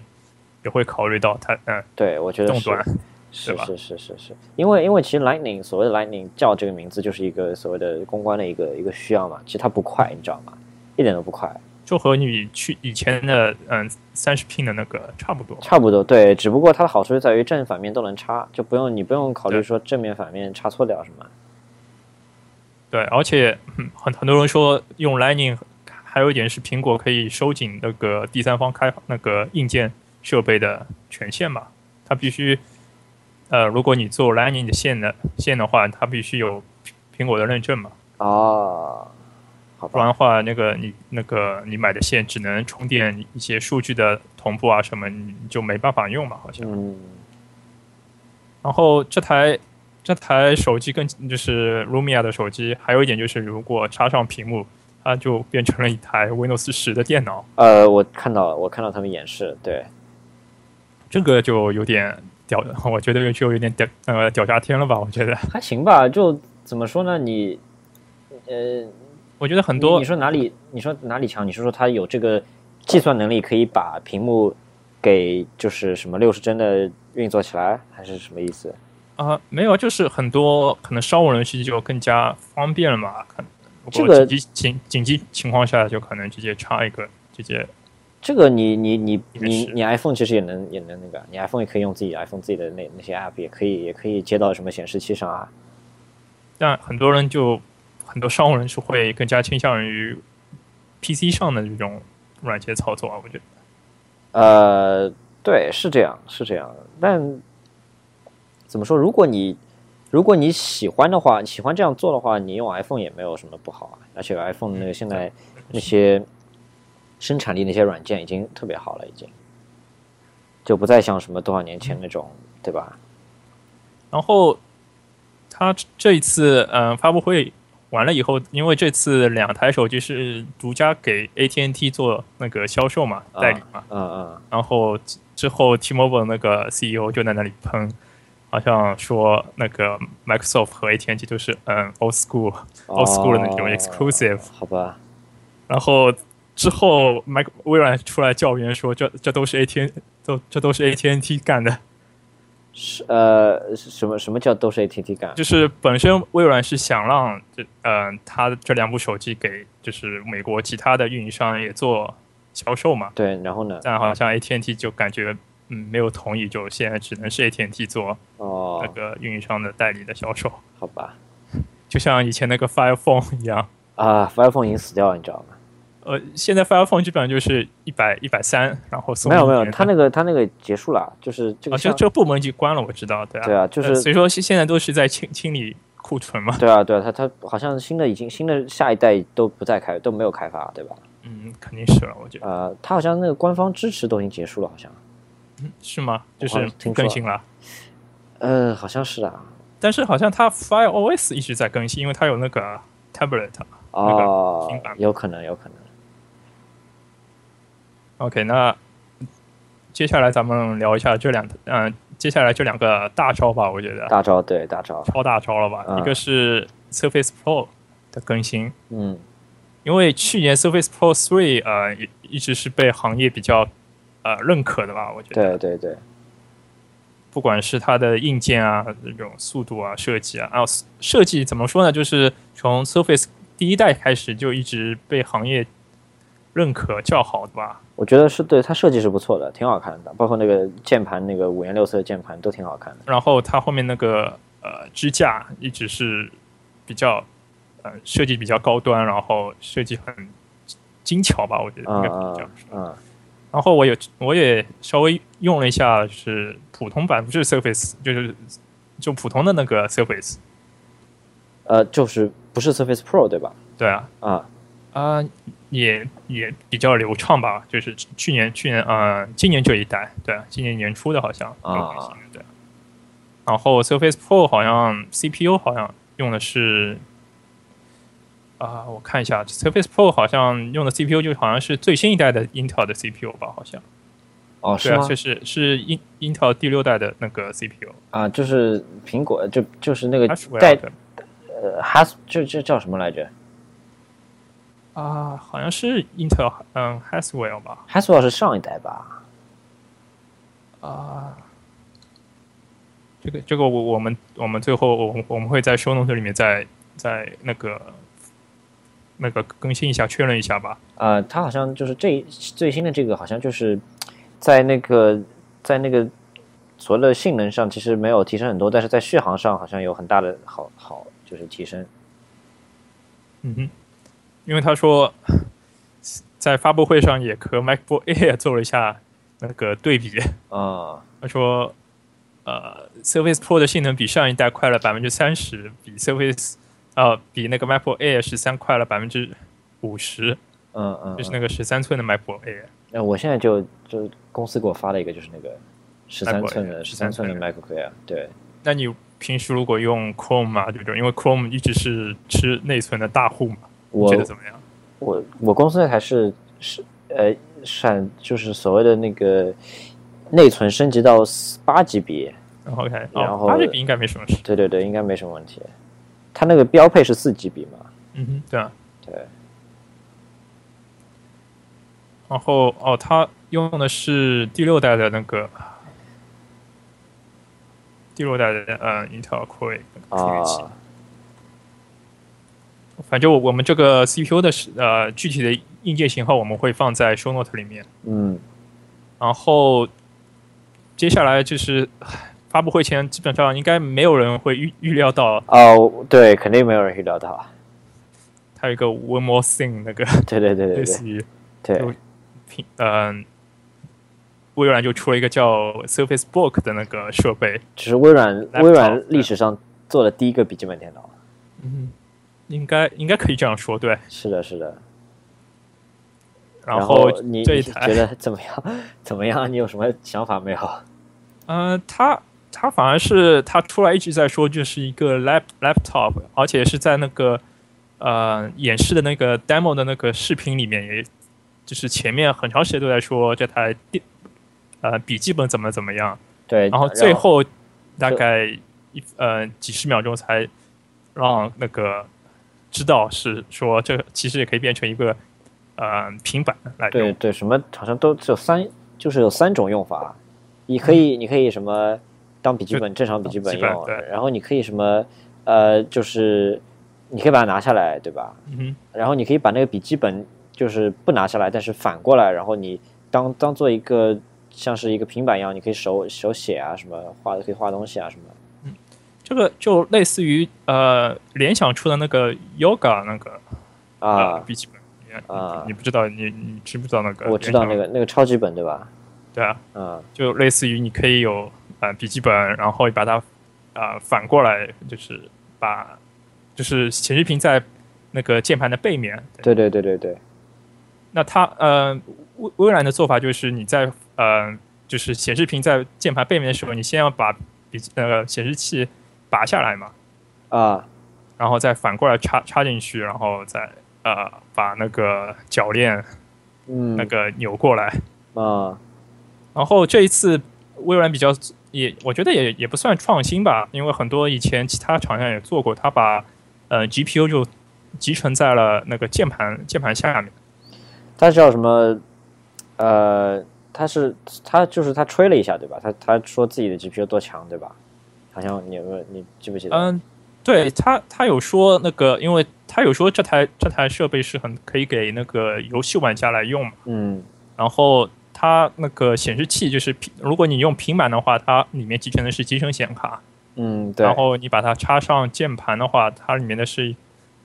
[SPEAKER 1] 也会考虑到它嗯
[SPEAKER 2] 对，我觉得是
[SPEAKER 1] 动端？
[SPEAKER 2] 是
[SPEAKER 1] 对吧
[SPEAKER 2] 是是是是，因为因为其实 Lightning 所谓的 Lightning 叫这个名字就是一个所谓的公关的一个一个需要嘛，其实它不快，你知道吗？一点都不快，
[SPEAKER 1] 就和你去以前的嗯三十 pin 的那个差不多。
[SPEAKER 2] 差不多对，只不过它的好处就在于正反面都能插，就不用你不用考虑说正面反面插错掉什么。
[SPEAKER 1] 对，而且嗯很很多人说用 Lightning，还有一点是苹果可以收紧那个第三方开那个硬件设备的权限嘛，它必须呃，如果你做 Lightning 的线的线的话，它必须有苹果的认证嘛，
[SPEAKER 2] 哦，好，
[SPEAKER 1] 不然的话，那个你那个你买的线只能充电一些数据的同步啊什么，你就没办法用嘛，好像。
[SPEAKER 2] 嗯，
[SPEAKER 1] 然后这台这台手机跟就是 Lumia 的手机，还有一点就是，如果插上屏幕，它就变成了一台 Windows 十的电脑，
[SPEAKER 2] 呃，我看到，我看到他们演示，对，
[SPEAKER 1] 这个就有点屌，我觉得就有点屌呃屌炸天了吧？我觉得，
[SPEAKER 2] 还行吧，就怎么说呢？你，呃，
[SPEAKER 1] 我觉得很多
[SPEAKER 2] 你说哪里？你说哪里强？你是说它有这个计算能力，可以把屏幕给就是什么六十帧的运作起来，还是什么意思？
[SPEAKER 1] 啊、没有，就是很多可能商务人士就更加方便了嘛。可能
[SPEAKER 2] 这个
[SPEAKER 1] 紧急紧紧急情况下，就可能直接插一个，直接
[SPEAKER 2] 这个你你你你你 iPhone 其实也能也能那个，你 iPhone 也可以用自己 iPhone 自己的那那些 app 也可以也可以接到什么显示器上啊。
[SPEAKER 1] 但很多人就很多商务人士会更加倾向于 PC 上的这种软件操作啊，我觉得。
[SPEAKER 2] 呃，对，是这样，是这样。但怎么说？如果你如果你喜欢的话，喜欢这样做的话，你用 iPhone 也没有什么不好啊。而且 iPhone 那个现在那些生产力那些软件已经特别好了，已经就不再像什么多少年前那种，对吧？
[SPEAKER 1] 然后他这一次嗯、呃发布会完了以后，因为这次两台手机是独家给 AT&T 做那个销售嘛，代理嘛，
[SPEAKER 2] 嗯嗯，
[SPEAKER 1] 然后之之后 T-Mobile 那个 CEO 就在那里喷，好像说那个 Microsoft 和 AT&T 都是嗯 old school old school 的那种
[SPEAKER 2] 哦
[SPEAKER 1] exclusive，、
[SPEAKER 2] 好吧？
[SPEAKER 1] 然后之后 Mac 微软出来教员说这这都是 AT 都这都是 AT&T 干的，
[SPEAKER 2] 是呃，什么什么叫都是 ATT 干？
[SPEAKER 1] 就是本身微软是想让这呃它这两部手机给就是美国其他的运营商也做销售嘛，
[SPEAKER 2] 对，然后呢？
[SPEAKER 1] 但好像 AT&T 就感觉嗯没有同意，就现在只能是 AT&T 做哦那
[SPEAKER 2] 哦，
[SPEAKER 1] 个运营商的代理的销售，
[SPEAKER 2] 好吧。
[SPEAKER 1] 就像以前那个 Fire Phone 一样。
[SPEAKER 2] 啊，iPhone 已经死掉了，你知道吗？
[SPEAKER 1] 呃，现在 Fire Phone 基本上就是一百一百三，然后送
[SPEAKER 2] 没有没有，
[SPEAKER 1] 一年的
[SPEAKER 2] 他那个他那个结束了，就是这
[SPEAKER 1] 啊，这
[SPEAKER 2] 个像
[SPEAKER 1] 这个部门已经关了，我知道，对啊，
[SPEAKER 2] 对啊，就是
[SPEAKER 1] 呃所以说现现在都是在清清理库存嘛，
[SPEAKER 2] 对啊对啊，他他好像新的已经新的下一代都不再开都没有开发，对吧？
[SPEAKER 1] 嗯，肯定是了，我觉得
[SPEAKER 2] 呃，他好像那个官方支持都已经结束了，好像，嗯
[SPEAKER 1] 是吗？就是更新了，
[SPEAKER 2] 呃，好像是啊。
[SPEAKER 1] 但是好像它 Fire OS 一直在更新，因为它有那个 tablet。
[SPEAKER 2] 哦
[SPEAKER 1] 新版，
[SPEAKER 2] 有可能，有可能。
[SPEAKER 1] OK，那接下来咱们聊一下这两，嗯、接下来这两个大招吧，我觉得。
[SPEAKER 2] 大招对大招，
[SPEAKER 1] 超大招了吧？
[SPEAKER 2] 嗯。
[SPEAKER 1] 一个是 Surface Pro 的更新，
[SPEAKER 2] 嗯。
[SPEAKER 1] 因为去年 Surface Pro Three 呃一一直是被行业比较呃认可的吧，我觉得，
[SPEAKER 2] 对对对，
[SPEAKER 1] 不管是它的硬件啊这种速度啊设计啊，然后设计怎么说呢？就是从 Surface 第一代开始就一直被行业认可较好的吧。
[SPEAKER 2] 我觉得是对它设计是不错的，挺好看的，包括那个键盘那个五颜六色的键盘都挺好看的。
[SPEAKER 1] 然后它后面那个呃支架一直是比较呃设计比较高端，然后设计很精巧吧，我觉得应该比较
[SPEAKER 2] 嗯
[SPEAKER 1] 然后我也我也稍微用了一下，是普通版，不是 Surface，就是就普通的那个 Surface。
[SPEAKER 2] 呃，就是不是 Surface Pro 对吧？
[SPEAKER 1] 对啊，
[SPEAKER 2] 啊，
[SPEAKER 1] 啊、也也比较流畅吧，就是去年去年呃今年这一代，对啊，今年年初的好像
[SPEAKER 2] 啊
[SPEAKER 1] 对。然后 Surface Pro 好像 CPU 好像用的是啊、我看一下 Surface Pro 好像用的 CPU 就好像是最新一代的 Intel 的 CPU 吧，好像
[SPEAKER 2] 哦，是
[SPEAKER 1] 对啊，
[SPEAKER 2] 吗？
[SPEAKER 1] 就是是 In Intel 第六代的那个 CPU，
[SPEAKER 2] 啊，就是苹果，就就是那个带呃 Has，这这叫什么来着
[SPEAKER 1] 啊，好像是 Intel 嗯 Haswell 吧
[SPEAKER 2] ，？Haswell 是上一代吧？
[SPEAKER 1] 啊，这个这个我我们我们最后我们我们会在 show 里面再再那个那个更新一下，确认一下吧。
[SPEAKER 2] 呃，它好像就是这最新的这个，好像就是在那个在那个所谓的性能上其实没有提升很多，但是在续航上好像有很大的好好就是提升。
[SPEAKER 1] 嗯哼，因为他说在发布会上也和 MacBook Air 做了一下那个对比，
[SPEAKER 2] 啊。
[SPEAKER 1] 他说呃 Surface Pro 的性能比上一代快了百分之三十，比 Surface 呃比那个 MacBook Air 十三快了百分之五十，
[SPEAKER 2] 嗯嗯，
[SPEAKER 1] 就是那个十三寸的 MacBook Air。
[SPEAKER 2] 那我现在就就公司给我发了一个，就是那个十三寸的十三寸的 MacBook Air，对，
[SPEAKER 1] 那你平时如果用 Chrome 嘛，对不对？因为 Chrome 一直是吃内存的大户嘛，你
[SPEAKER 2] 我
[SPEAKER 1] 觉得怎么样？
[SPEAKER 2] 我我公司那台是是呃闪就是所谓的那个内存升级到八 GB，
[SPEAKER 1] 然后 OK，哦，
[SPEAKER 2] 然后
[SPEAKER 1] 八 GB 应该没什么事。
[SPEAKER 2] 对对对，应该没什么问题。它那个标配是四 GB 嘛？
[SPEAKER 1] 嗯哼，对啊。
[SPEAKER 2] 对，
[SPEAKER 1] 然后哦，它用的是第六代的那个第六代的嗯 Intel Core 处理器。
[SPEAKER 2] 啊，
[SPEAKER 1] 反正我我们这个 CPU 的是呃具体的硬件型号我们会放在 show note 里面。
[SPEAKER 2] 嗯，
[SPEAKER 1] 然后接下来就是发布会前，基本上应该没有人会预预料到。
[SPEAKER 2] 哦，对，肯定没有人预料到。
[SPEAKER 1] 它有一个 One More Thing 那个。
[SPEAKER 2] 对对对对对。
[SPEAKER 1] 类似于
[SPEAKER 2] 对。
[SPEAKER 1] 嗯、微软就出了一个叫 Surface Book 的那个设备，
[SPEAKER 2] 只是微软微软历史上做的第一个笔记本电脑。
[SPEAKER 1] 嗯，应该应该可以这样说，对。
[SPEAKER 2] 是的，是的。
[SPEAKER 1] 然
[SPEAKER 2] 后你你
[SPEAKER 1] 这一台
[SPEAKER 2] 觉，得怎么样？怎么样？你有什么想法没有？
[SPEAKER 1] 呃，他他反而是他出来一直在说，就是一个 lap laptop，而且是在那个呃演示的那个 demo 的那个视频里面，也就是前面很长时间都在说这台电呃笔记本怎么怎么样，
[SPEAKER 2] 对，
[SPEAKER 1] 然后最后大概一呃几十秒钟才让那个知道是说这其实也可以变成一个呃平板来用。
[SPEAKER 2] 对对，什么好像都只有三，就是有三种用法。你可以，你可以什么当笔记本正常笔记本用，然后你可以什么呃，就是你可以把它拿下来，对吧？
[SPEAKER 1] 嗯哼，
[SPEAKER 2] 然后你可以把那个笔记本就是不拿下来，但是反过来，然后你当当做一个像是一个平板一样，你可以手手写啊，什么画可以画东西啊什么。
[SPEAKER 1] 这个就类似于呃联想出的那个 Yoga 那个呃
[SPEAKER 2] 啊，
[SPEAKER 1] 笔记本。你
[SPEAKER 2] 啊
[SPEAKER 1] 你不知道，你你知不知道那个？
[SPEAKER 2] 我知道那。个那个超级本对吧？
[SPEAKER 1] 对啊，
[SPEAKER 2] 嗯
[SPEAKER 1] 就类似于你可以有呃笔记本，然后把它呃反过来，就是把就是显示屏在那个键盘的背面。
[SPEAKER 2] 对对对对对，
[SPEAKER 1] 那它呃微微软的做法就是你在呃就是显示屏在键盘背面的时候，你先要把笔那个显示器拔下来嘛，
[SPEAKER 2] 啊
[SPEAKER 1] 然后再反过来插插进去，然后再呃把那个铰链
[SPEAKER 2] 嗯
[SPEAKER 1] 那个扭过来。
[SPEAKER 2] 啊
[SPEAKER 1] 然后这一次微软比较也，我觉得也也不算创新吧，因为很多以前其他厂商也做过，它把呃 GPU 就集成在了那个键盘键盘下面。
[SPEAKER 2] 它叫什么？呃，他是他就是他吹了一下对吧？他他说自己的 GPU 多强对吧？好像你有没有你记不记得？
[SPEAKER 1] 嗯，对他他有说那个，因为他有说这台这台设备是很可以给那个游戏玩家来用嘛，
[SPEAKER 2] 嗯。
[SPEAKER 1] 然后它那个显示器就是平，如果你用平板的话，它里面集成的是集成显卡，
[SPEAKER 2] 嗯，对。
[SPEAKER 1] 然后你把它插上键盘的话，它里面的是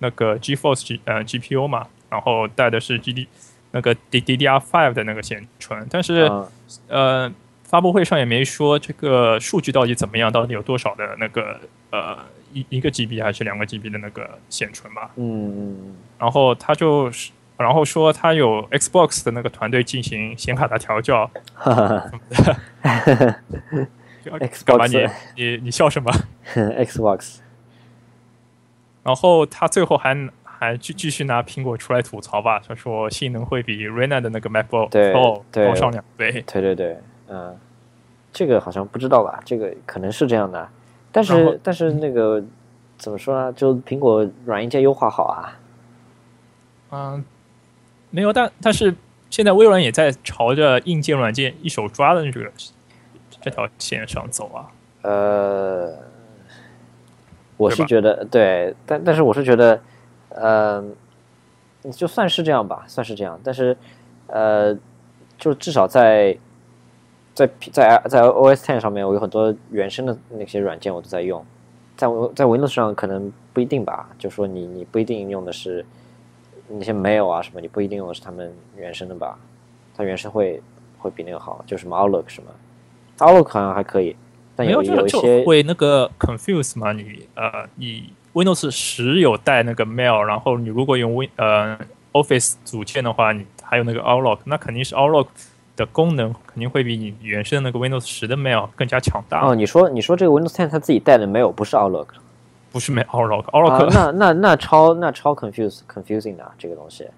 [SPEAKER 1] 那个 GeForce G 呃 GPU 嘛，然后带的是 GD 那个 D D D R Five 的那个显存，但是、
[SPEAKER 2] 嗯
[SPEAKER 1] 呃，发布会上也没说这个数据到底怎么样，到底有多少的那个呃一一个 GB 还是两个 GB 的那个显存吧。
[SPEAKER 2] 嗯嗯
[SPEAKER 1] 然后他就是，然后说他有 Xbox 的那个团队进行显卡的调教。
[SPEAKER 2] 哈哈
[SPEAKER 1] 就
[SPEAKER 2] Xbox
[SPEAKER 1] 干嘛你你你笑什么？
[SPEAKER 2] Xbox，
[SPEAKER 1] 然后他最后还还继继续拿苹果出来吐槽吧，他说性能会比 Rena 的那个 MacBook Pro
[SPEAKER 2] 对
[SPEAKER 1] 高上两倍。
[SPEAKER 2] 对对对，嗯，这个好像不知道吧？这个可能是这样的，但是但是那个怎么说呢？就苹果软硬件优化好啊，
[SPEAKER 1] 嗯，没有，但但是现在微软也在朝着硬件软件一手抓的这个这条线上走啊。
[SPEAKER 2] 呃，我是觉得对，但但是我是觉得，呃，就算是这样吧，算是这样，但是呃，就至少在在在在 OS Ten 上面，我有很多原生的那些软件我都在用，在在 Windows 上可能不一定吧，就说你你不一定用的是那些 Mail 啊什么，你不一定用的是他们原生的吧，它原生会会比那个好，就什么 Outlook 什么，Outlook 好像还可以。但有
[SPEAKER 1] 没有，
[SPEAKER 2] 一些
[SPEAKER 1] 会那个 confuse 嘛？你呃，你 Windows 十有带那个 Mail，然后你如果用 Win 呃 Office 组件的话，你还有那个 Outlook，那肯定是 Outlook 的功能肯定会比你原生的那个 Windows 十的 Mail 更加强大。
[SPEAKER 2] 哦，你说你说这个 Windows 10它自己带的没有，不是 Outlook
[SPEAKER 1] 不是没 Outlook，Outlook、
[SPEAKER 2] 啊，那那那超那超 confuse confusing 的、啊、这个东西。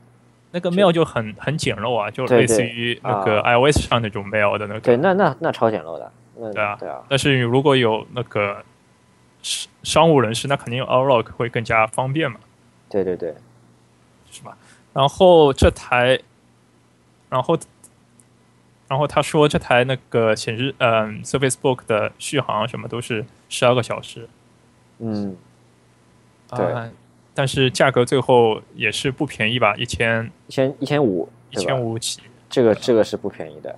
[SPEAKER 1] 那个 Mail 就很很简陋啊，就类似于那个 iOS 上那种 Mail 的那个。
[SPEAKER 2] 对，那那那超简陋的。那
[SPEAKER 1] 对啊
[SPEAKER 2] 对啊，
[SPEAKER 1] 但是如果有那个商商务人士，那肯定用 Outlook 会更加方便嘛，
[SPEAKER 2] 对对对，
[SPEAKER 1] 是吧？然后这台，然后，然后他说这台那个显示，嗯、Surface Book 的续航什么都是十二个小时，
[SPEAKER 2] 嗯，对
[SPEAKER 1] 啊但是价格最后也是不便宜吧，一千
[SPEAKER 2] 一千一千五，
[SPEAKER 1] 一千五起。
[SPEAKER 2] 这个这个是不便宜的。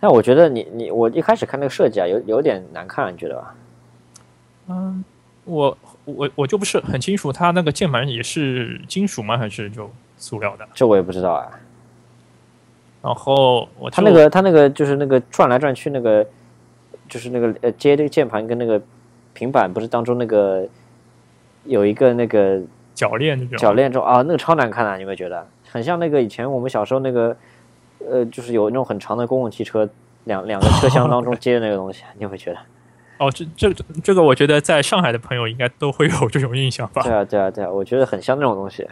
[SPEAKER 2] 但我觉得你你我一开始看那个设计啊，有有点难看，你觉得吧？
[SPEAKER 1] 嗯，我我我就不是很清楚，它那个键盘也是金属吗？还是就塑料的？
[SPEAKER 2] 这我也不知道啊。
[SPEAKER 1] 然后我他
[SPEAKER 2] 那个他那个就是那个转来转去那个，就是那个呃接这个键盘跟那个平板不是当中那个有一个那个
[SPEAKER 1] 铰链这种
[SPEAKER 2] 铰链中啊，那个超难看啊！你有没有觉得很像那个以前我们小时候那个呃，就是有那种很长的公共汽车两两个车厢当中接的那个东西，你有没有觉得？
[SPEAKER 1] 哦，这这这个我觉得在上海的朋友应该都会有这种印象吧
[SPEAKER 2] 对。啊，对啊，对啊，我觉得很像那种东西。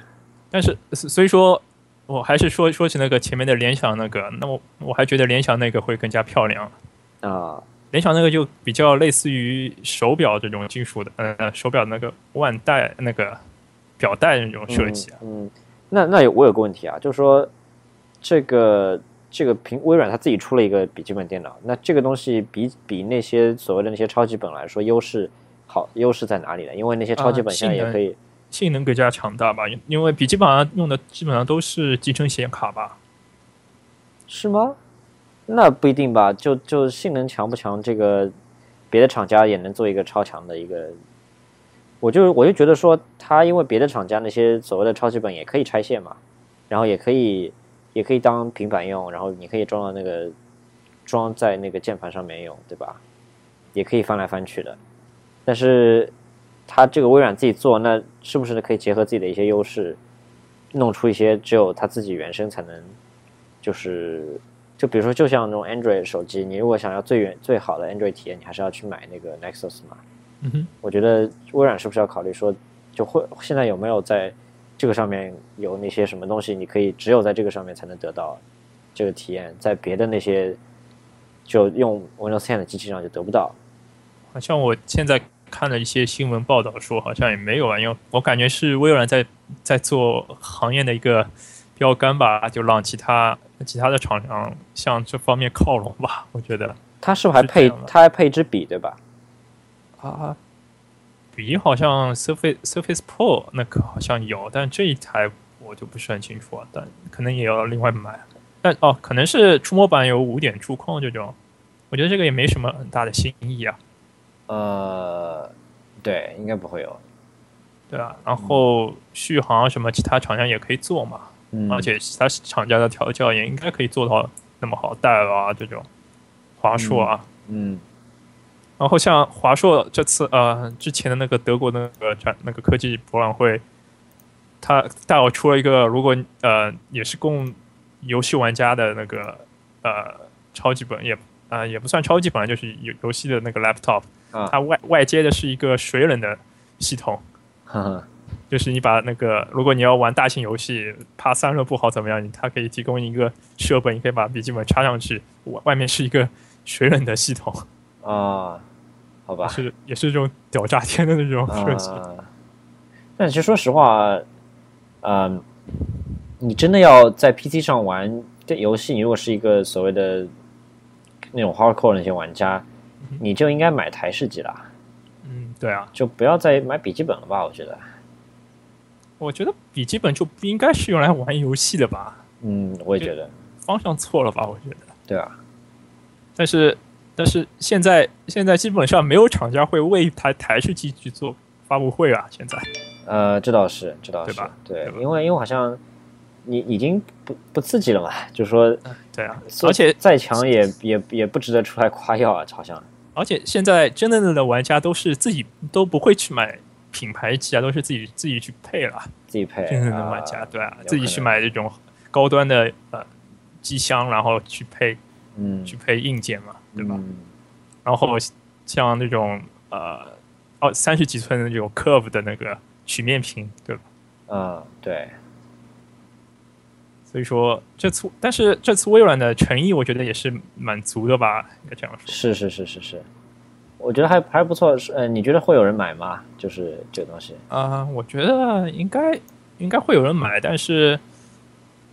[SPEAKER 1] 但是所以说，我还是说说起那个前面的联想那个，那我我还觉得联想那个会更加漂亮。
[SPEAKER 2] 啊，
[SPEAKER 1] 联想那个就比较类似于手表这种金属的，呃，手表那个腕带那个表带那种设计啊。
[SPEAKER 2] 嗯，嗯那那有我有个问题啊，就是说这个这个苹微软它自己出了一个笔记本电脑，那这个东西比比那些所谓的那些超级本来说优势好优势在哪里呢？因为那些超级本现在也可以，
[SPEAKER 1] 性能更加强大吧，因为笔记本上用的基本上都是集成显卡吧。
[SPEAKER 2] 是吗？那不一定吧，就就性能强不强，这个别的厂家也能做一个超强的一个。我就我就觉得说，它因为别的厂家那些所谓的超级本也可以拆卸嘛，然后也可以也可以当平板用，然后你可以装到那个装在那个键盘上面用，对吧？也可以翻来翻去的。但是它这个微软自己做，那是不是可以结合自己的一些优势，弄出一些只有他自己原生才能，就是就比如说，就像那种 Android 手机，你如果想要最远最好的 Android 体验，你还是要去买那个 Nexus 嘛。
[SPEAKER 1] 嗯哼，
[SPEAKER 2] 我觉得微软是不是要考虑说，就会现在有没有在这个上面有那些什么东西，你可以只有在这个上面才能得到这个体验，在别的那些就用 Windows 10的机器上就得不到。
[SPEAKER 1] 好像我现在看了一些新闻报道说，好像也没有啊，因为我感觉是微软在在做行业的一个标杆吧，就让其他其他的厂商向这方面靠拢吧。我觉得
[SPEAKER 2] 它是不是还配它还配一支笔对吧？
[SPEAKER 1] 啊，笔好像 Surface Surface Pro 那个好像有，但这一台我就不是很清楚啊，但可能也要另外买。但哦，可能是触摸板有五点触控这种，我觉得这个也没什么很大的新意啊。
[SPEAKER 2] 呃，对，应该不会有。
[SPEAKER 1] 对啊，然后续航什么，其他厂商也可以做嘛。
[SPEAKER 2] 嗯，
[SPEAKER 1] 而且其他厂家的调教也应该可以做到那么好，戴尔啊这种，华硕啊，
[SPEAKER 2] 嗯
[SPEAKER 1] 然后像华硕这次呃之前的那个德国的那个展那个科技博览会，它戴尔出了一个如果呃也是供游戏玩家的那个呃超级本也呃也不算超级本，就是游游戏的那个 laptop，
[SPEAKER 2] 啊，
[SPEAKER 1] 它外外接的是一个水冷的系统。
[SPEAKER 2] 哈哈，
[SPEAKER 1] 就是你把那个，如果你要玩大型游戏，怕散热不好怎么样，你它可以提供一个设备，你可以把笔记本插上去，外外面是一个水冷的系统，
[SPEAKER 2] 啊，好吧，
[SPEAKER 1] 是也是这种屌炸天的那种设计。
[SPEAKER 2] 啊，但其实说实话，嗯，你真的要在 PC 上玩这游戏，你如果是一个所谓的那种 hardcore 的那些玩家，你就应该买台式机了，
[SPEAKER 1] 嗯，对啊，
[SPEAKER 2] 就不要再买笔记本了吧？我觉得，
[SPEAKER 1] 我觉得笔记本就不应该是用来玩游戏的吧，
[SPEAKER 2] 嗯，我也觉得，
[SPEAKER 1] 方向错了吧？我觉得。
[SPEAKER 2] 对啊，
[SPEAKER 1] 但是但是现在现在基本上没有厂家会为一台台式机去做发布会啊，现在。
[SPEAKER 2] 呃，这倒是，这倒是，
[SPEAKER 1] 对吧
[SPEAKER 2] 对
[SPEAKER 1] 对吧
[SPEAKER 2] 因为因为好像你已经不不刺激了嘛，就是说，
[SPEAKER 1] 对啊，而且
[SPEAKER 2] 再强也也也不值得出来夸耀啊，好像，
[SPEAKER 1] 而且现在真正的玩家都是自己都不会去买品牌机啊，都是自己自己去配了。
[SPEAKER 2] 自己配
[SPEAKER 1] 真正的
[SPEAKER 2] 啊
[SPEAKER 1] 玩家，对啊，自己去买这种高端的呃机箱，然后去配
[SPEAKER 2] 嗯，
[SPEAKER 1] 去配硬件嘛，对吧？
[SPEAKER 2] 嗯
[SPEAKER 1] 然后像那种呃哦三十几寸的那种 Curve 的那个曲面屏，对吧？
[SPEAKER 2] 嗯，对，
[SPEAKER 1] 所以说这次，但是这次微软的诚意，我觉得也是蛮足的吧，应该这样说。
[SPEAKER 2] 是是是是是，我觉得还还不错。是呃，你觉得会有人买吗？就是这个东西，
[SPEAKER 1] 啊、我觉得应该应该会有人买，但是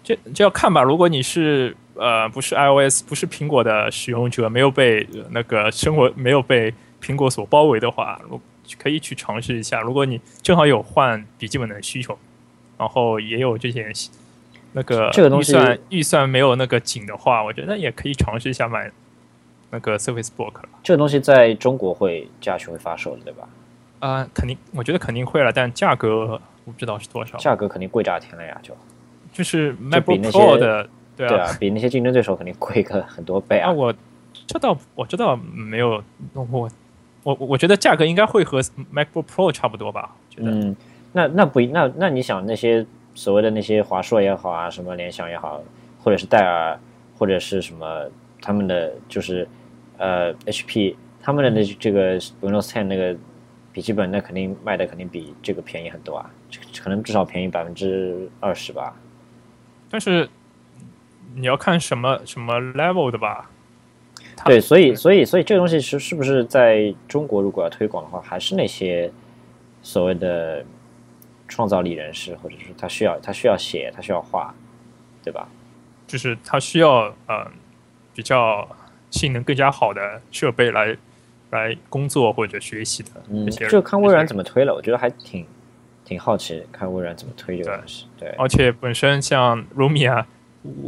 [SPEAKER 1] 这这要看吧。如果你是呃不是 iOS 不是苹果的使用者，没有被、呃那个生活没有被苹果所包围的话，如可以去尝试一下。如果你正好有换笔记本的需求，然后也有这些那个预
[SPEAKER 2] 这个东西
[SPEAKER 1] 算预算没有那个紧的话，我觉得也可以尝试一下买那个 Surface Book 了。
[SPEAKER 2] 这个东西在中国会价群会发售的，对吧？
[SPEAKER 1] 啊、肯定，我觉得肯定会了，但价格我不知道是多少。
[SPEAKER 2] 价格肯定贵炸天了呀，就
[SPEAKER 1] 就是
[SPEAKER 2] 比
[SPEAKER 1] MacBook
[SPEAKER 2] 那
[SPEAKER 1] Pro
[SPEAKER 2] 些
[SPEAKER 1] 的，对啊，
[SPEAKER 2] 对啊，比那些竞争对手肯定贵个很多倍
[SPEAKER 1] 啊，
[SPEAKER 2] 啊。
[SPEAKER 1] 我这倒我这倒没有，我我我觉得价格应该会和 MacBook Pro 差不多吧，我觉得。
[SPEAKER 2] 嗯，那那不一那那你想那些所谓的那些华硕也好啊，什么联想也好，或者是戴尔，或者是什么他们的就是呃 HP 他们的那这个 Windows Ten 那个笔记本，那肯定卖的肯定比这个便宜很多啊，可能至少便宜百分之二十吧。
[SPEAKER 1] 但是你要看什么什么 level 的吧。
[SPEAKER 2] 对，所以所以所以这个东西是是不是在中国如果要推广的话，还是那些所谓的创造力人士，或者是他需要他需要写，他需要画，对吧？
[SPEAKER 1] 就是他需要呃比较性能更加好的设备来来工作或者学习的
[SPEAKER 2] 嗯。就看微软怎么推了，我觉得还挺挺好奇，看微软怎么推这个东西。对，
[SPEAKER 1] 而且本身像 Lumia、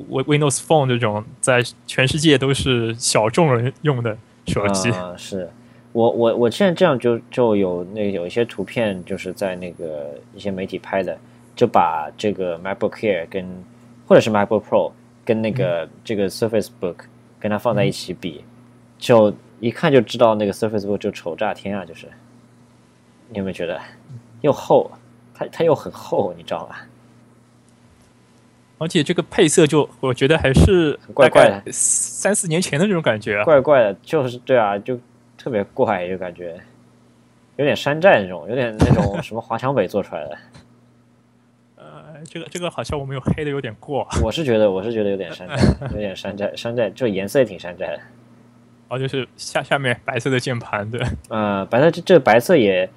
[SPEAKER 1] Win- Windows Phone 这种，在全世界都是小众人用的手机。
[SPEAKER 2] 啊、是我我我现在这样就就有那有一些图片，就是在那个一些媒体拍的，就把这个 MacBook Air 跟或者是 MacBook Pro 跟那个、这个 Surface Book 跟它放在一起比，就一看就知道那个 Surface Book 就丑炸天啊！就是你有没有觉得又厚，它它又很厚，你知道吗？
[SPEAKER 1] 而且这个配色就我觉得还是
[SPEAKER 2] 怪怪的
[SPEAKER 1] 三四年前的这种感觉啊。
[SPEAKER 2] 怪怪的，就是对啊，就特别怪，就感觉有点山寨那种，有点那种 什么华强北做出来的。
[SPEAKER 1] 呃，这个这个好像我们有黑的有点过啊，
[SPEAKER 2] 我是觉得，我是觉得有点山寨，有点山寨，山寨，这颜色也挺山寨的。
[SPEAKER 1] 哦，就是下下面白色的键盘，对，
[SPEAKER 2] 呃，白色这这白色也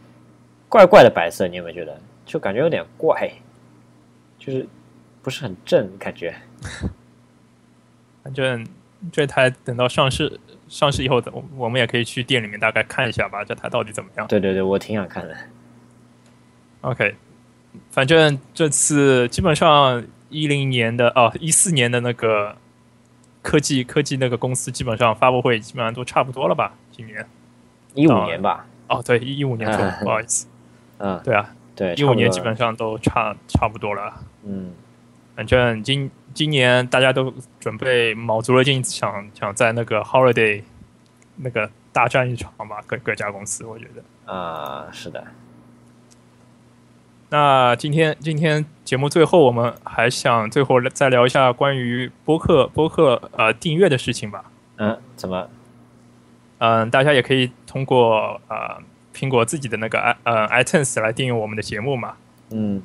[SPEAKER 2] 怪怪的白色，你有没有觉得？就感觉有点怪，就是不是很正感觉。
[SPEAKER 1] 反正这台等到上市上市以后，我我们也可以去店里面大概看一下吧，这台到底怎么样。
[SPEAKER 2] 对对对，我挺想看的。
[SPEAKER 1] OK，反正这次基本上一零年的哦一四年的那个科技科技那个公司基本上发布会基本上都差不多了吧？今年
[SPEAKER 2] 一五
[SPEAKER 1] 啊
[SPEAKER 2] 年吧，
[SPEAKER 1] 哦对一五年 不好意思，
[SPEAKER 2] 嗯，
[SPEAKER 1] 对啊，
[SPEAKER 2] 对，
[SPEAKER 1] 一五年基本上都差差不多了。
[SPEAKER 2] 嗯，
[SPEAKER 1] 反正今今年大家都准备卯足了劲，想想在那个 Holiday 那个大战一场吧，各各家公司，我觉得。
[SPEAKER 2] 啊、是的，
[SPEAKER 1] 那今天今天节目最后，我们还想最后再聊一下关于播客播客呃订阅的事情吧。
[SPEAKER 2] 嗯，怎么？
[SPEAKER 1] 嗯、大家也可以通过呃苹果自己的那个 i 呃 iTunes 来订阅我们的节目嘛。
[SPEAKER 2] 嗯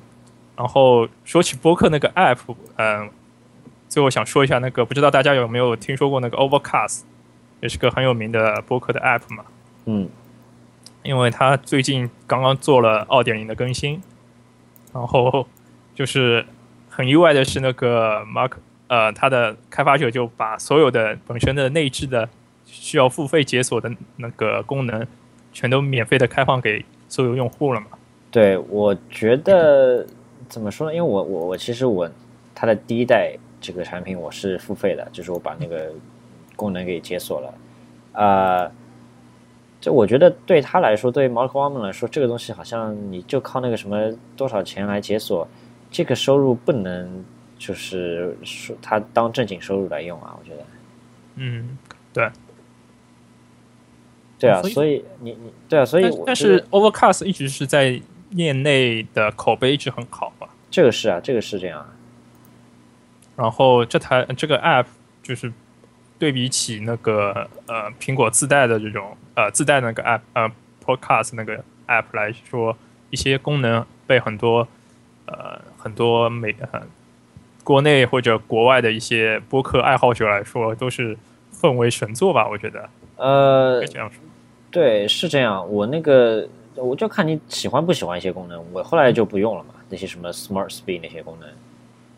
[SPEAKER 1] 然后说起播客那个 app，嗯、最后想说一下那个，不知道大家有没有听说过那个 Overcast，也是个很有名的播客的 app 嘛。
[SPEAKER 2] 嗯
[SPEAKER 1] 因为它最近刚刚做了二点零的更新，然后就是很意外的是，那个 Mark 呃，它的开发者就把所有的本身的内置的需要付费解锁的那个功能，全都免费的开放给所有用户了嘛。
[SPEAKER 2] 对，我觉得怎么说呢？因为我我我其实我它的第一代这个产品我是付费的，就是我把那个功能给解锁了。啊、这我觉得对他来说，对 Mark Warman 来说，这个东西好像你就靠那个什么多少钱来解锁，这个收入不能就是说他当正经收入来用啊，我觉得。
[SPEAKER 1] 嗯，对。
[SPEAKER 2] 对啊，
[SPEAKER 1] 所以
[SPEAKER 2] 所以你你对啊，所以
[SPEAKER 1] 但是 Overcast 一直是在业内的口碑一直很好嘛。
[SPEAKER 2] 这个是啊，这个是这样啊。
[SPEAKER 1] 然后这台这个 app 就是对比起那个呃苹果自带的这种呃自带那个 app 呃 Podcast 那个 app 来说，一些功能被很多呃很多美呃国内或者国外的一些播客爱好者来说，都是奉为神作吧？我觉得
[SPEAKER 2] 呃，
[SPEAKER 1] 这样说。
[SPEAKER 2] 对，是这样。我那个我就看你喜欢不喜欢一些功能，我后来就不用了嘛，那些什么 Smart Speed 那些功能，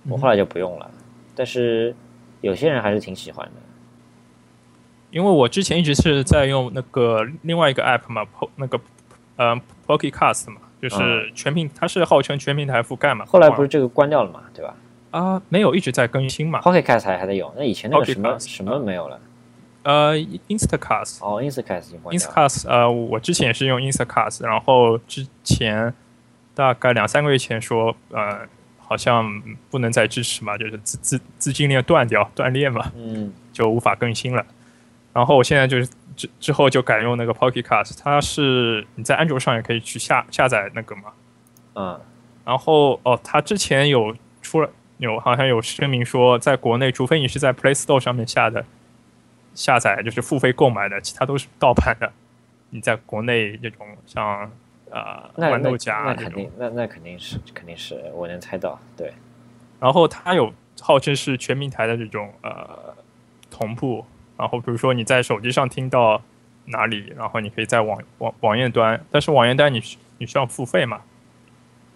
[SPEAKER 2] 我后来就不用了。但是有些人还是挺喜欢的。
[SPEAKER 1] 因为我之前一直是在用那个另外一个 app 嘛，Po 那个呃 Pocket Cast 嘛，就是全平，它是号称全平台覆盖嘛。
[SPEAKER 2] 后来不是这个关掉了嘛，对吧
[SPEAKER 1] 啊，没有一直在更新嘛。
[SPEAKER 2] ？Pocket Cast 还还在有，那以前那个什么什么没有了？
[SPEAKER 1] 呃，Instacast，Instacast，
[SPEAKER 2] 哦，Instacast 已经关掉了。
[SPEAKER 1] 呃，我之前也是用 Instacast，然后之前大概两三个月前说，呃，好像不能再支持嘛，就是资资资金链断掉断裂嘛，
[SPEAKER 2] 嗯
[SPEAKER 1] 就无法更新了。然后我现在就是之之后就改用那个 Pocket Cast，它是你在安卓上也可以去下下载那个嘛。
[SPEAKER 2] 嗯
[SPEAKER 1] 然后哦，它之前有出了有好像有声明说，在国内除非你是在 Play Store 上面下的下载，就是付费购买的，其他都是盗版的。你在国内这种像呃豌豆荚
[SPEAKER 2] 那肯定，那那肯定是肯定是我能猜到，对，
[SPEAKER 1] 然后它有号称是全平台的这种呃同步，然后比如说你在手机上听到哪里，然后你可以在网网网页端，但是网页端你需你需要付费嘛，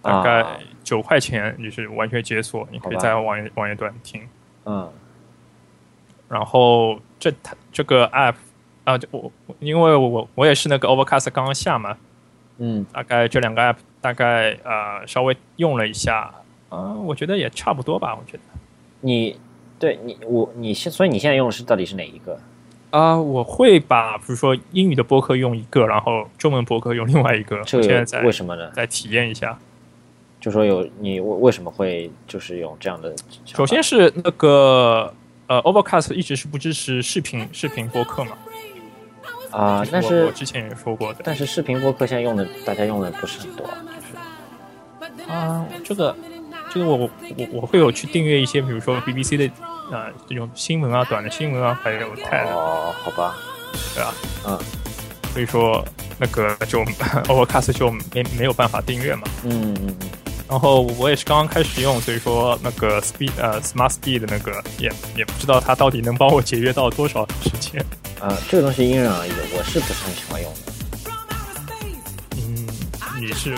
[SPEAKER 1] 大
[SPEAKER 2] 啊
[SPEAKER 1] 概九块钱你是完全解锁，你可以在网页网页端听。
[SPEAKER 2] 嗯
[SPEAKER 1] 然后这它这个 app 啊，就我我因为我我我也是那个 Overcast 刚刚下嘛，
[SPEAKER 2] 嗯
[SPEAKER 1] 大概这两个 app 大概呃稍微用了一下，啊、我觉得也差不多吧，我觉得。
[SPEAKER 2] 你对你我你现所以你现在用的是到底是哪一个？
[SPEAKER 1] 啊、我会把比如说英语的播客用一个，然后中文播客用另外一个。
[SPEAKER 2] 这个
[SPEAKER 1] 现在在
[SPEAKER 2] 为什么呢？
[SPEAKER 1] 再体验一下。
[SPEAKER 2] 就说有你为为什么会就是有这样的？
[SPEAKER 1] 首先是那个呃，Overcast 一直是不支持视频视频播客嘛，
[SPEAKER 2] 啊、但
[SPEAKER 1] 我
[SPEAKER 2] 是
[SPEAKER 1] 我之前也说过的。
[SPEAKER 2] 但是视频播客现在用的大家用的不是很多，
[SPEAKER 1] 啊、这个这个我我我我会有去订阅一些，比如说 BBC 的呃这种新闻啊、短的新闻啊，还有 TED，
[SPEAKER 2] 哦，好吧，
[SPEAKER 1] 对吧？
[SPEAKER 2] 嗯
[SPEAKER 1] 所以说那个就 Overcast 就没没有办法订阅嘛。
[SPEAKER 2] 嗯嗯嗯，
[SPEAKER 1] 然后我也是刚刚开始用，所以说那个 Speed 呃 Smart Speed 的那个也也不知道它到底能帮我节约到多少时间。
[SPEAKER 2] 啊、这个东西因人而异，我是不是很喜欢用的。
[SPEAKER 1] 嗯，你是，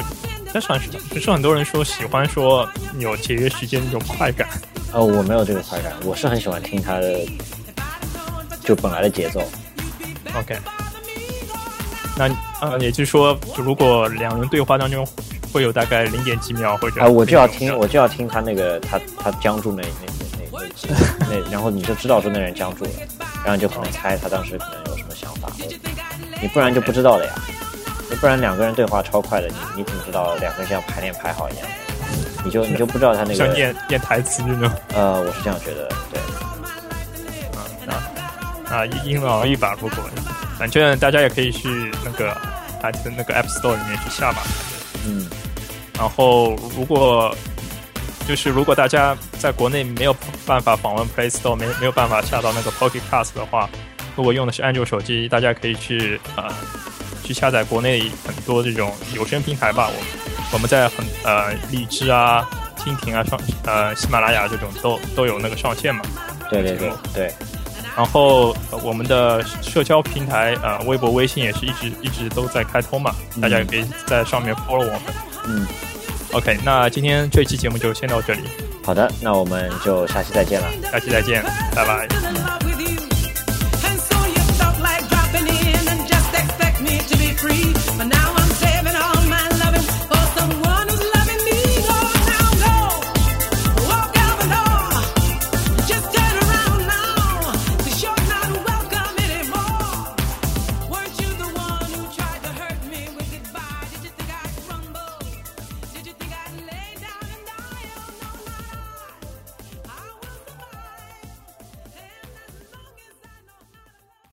[SPEAKER 1] 但是很不是很多人说喜欢说有节约时间那种快感。
[SPEAKER 2] 哦，我没有这个快感，我是很喜欢听它的就本来的节奏。
[SPEAKER 1] OK，那呃，也就是说，如果两人对话当中会有大概零点几秒或者
[SPEAKER 2] 啊，我就要听，我就要听他那个他他僵住那那那那那那，然后你就知道说那人僵住了，然后你就可能猜他当时可能有什么想法，你不然就不知道了呀，你不然两个人对话超快的，你你怎么知道两个人像排练排好一样？你就你就不知道他那个
[SPEAKER 1] 像
[SPEAKER 2] 个
[SPEAKER 1] 念念台词那种。
[SPEAKER 2] 呃，我是这样觉得，对，
[SPEAKER 1] 啊，那啊，因人而异吧。不过，反正大家也可以去那个它的那个 App Store 里面去下吧。
[SPEAKER 2] 嗯
[SPEAKER 1] 然后，如果就是如果大家在国内没有办法访问 Play Store，没没有办法下到那个 Pocket Cast 的话，如果用的是安卓手机，大家可以去呃去下载国内很多这种有声平台吧。我我们在很呃荔枝啊、蜻蜓啊上呃喜马拉雅这种都都有那个上线嘛。
[SPEAKER 2] 对对对对，
[SPEAKER 1] 然后、呃我们的社交平台呃微博、微信也是一直一直都在开通嘛，大家也可以在上面 follow 我们。
[SPEAKER 2] 嗯
[SPEAKER 1] ，OK，那今天这期节目就先到这里，
[SPEAKER 2] 好的，那我们就下期再见了。
[SPEAKER 1] 下期再见，拜拜。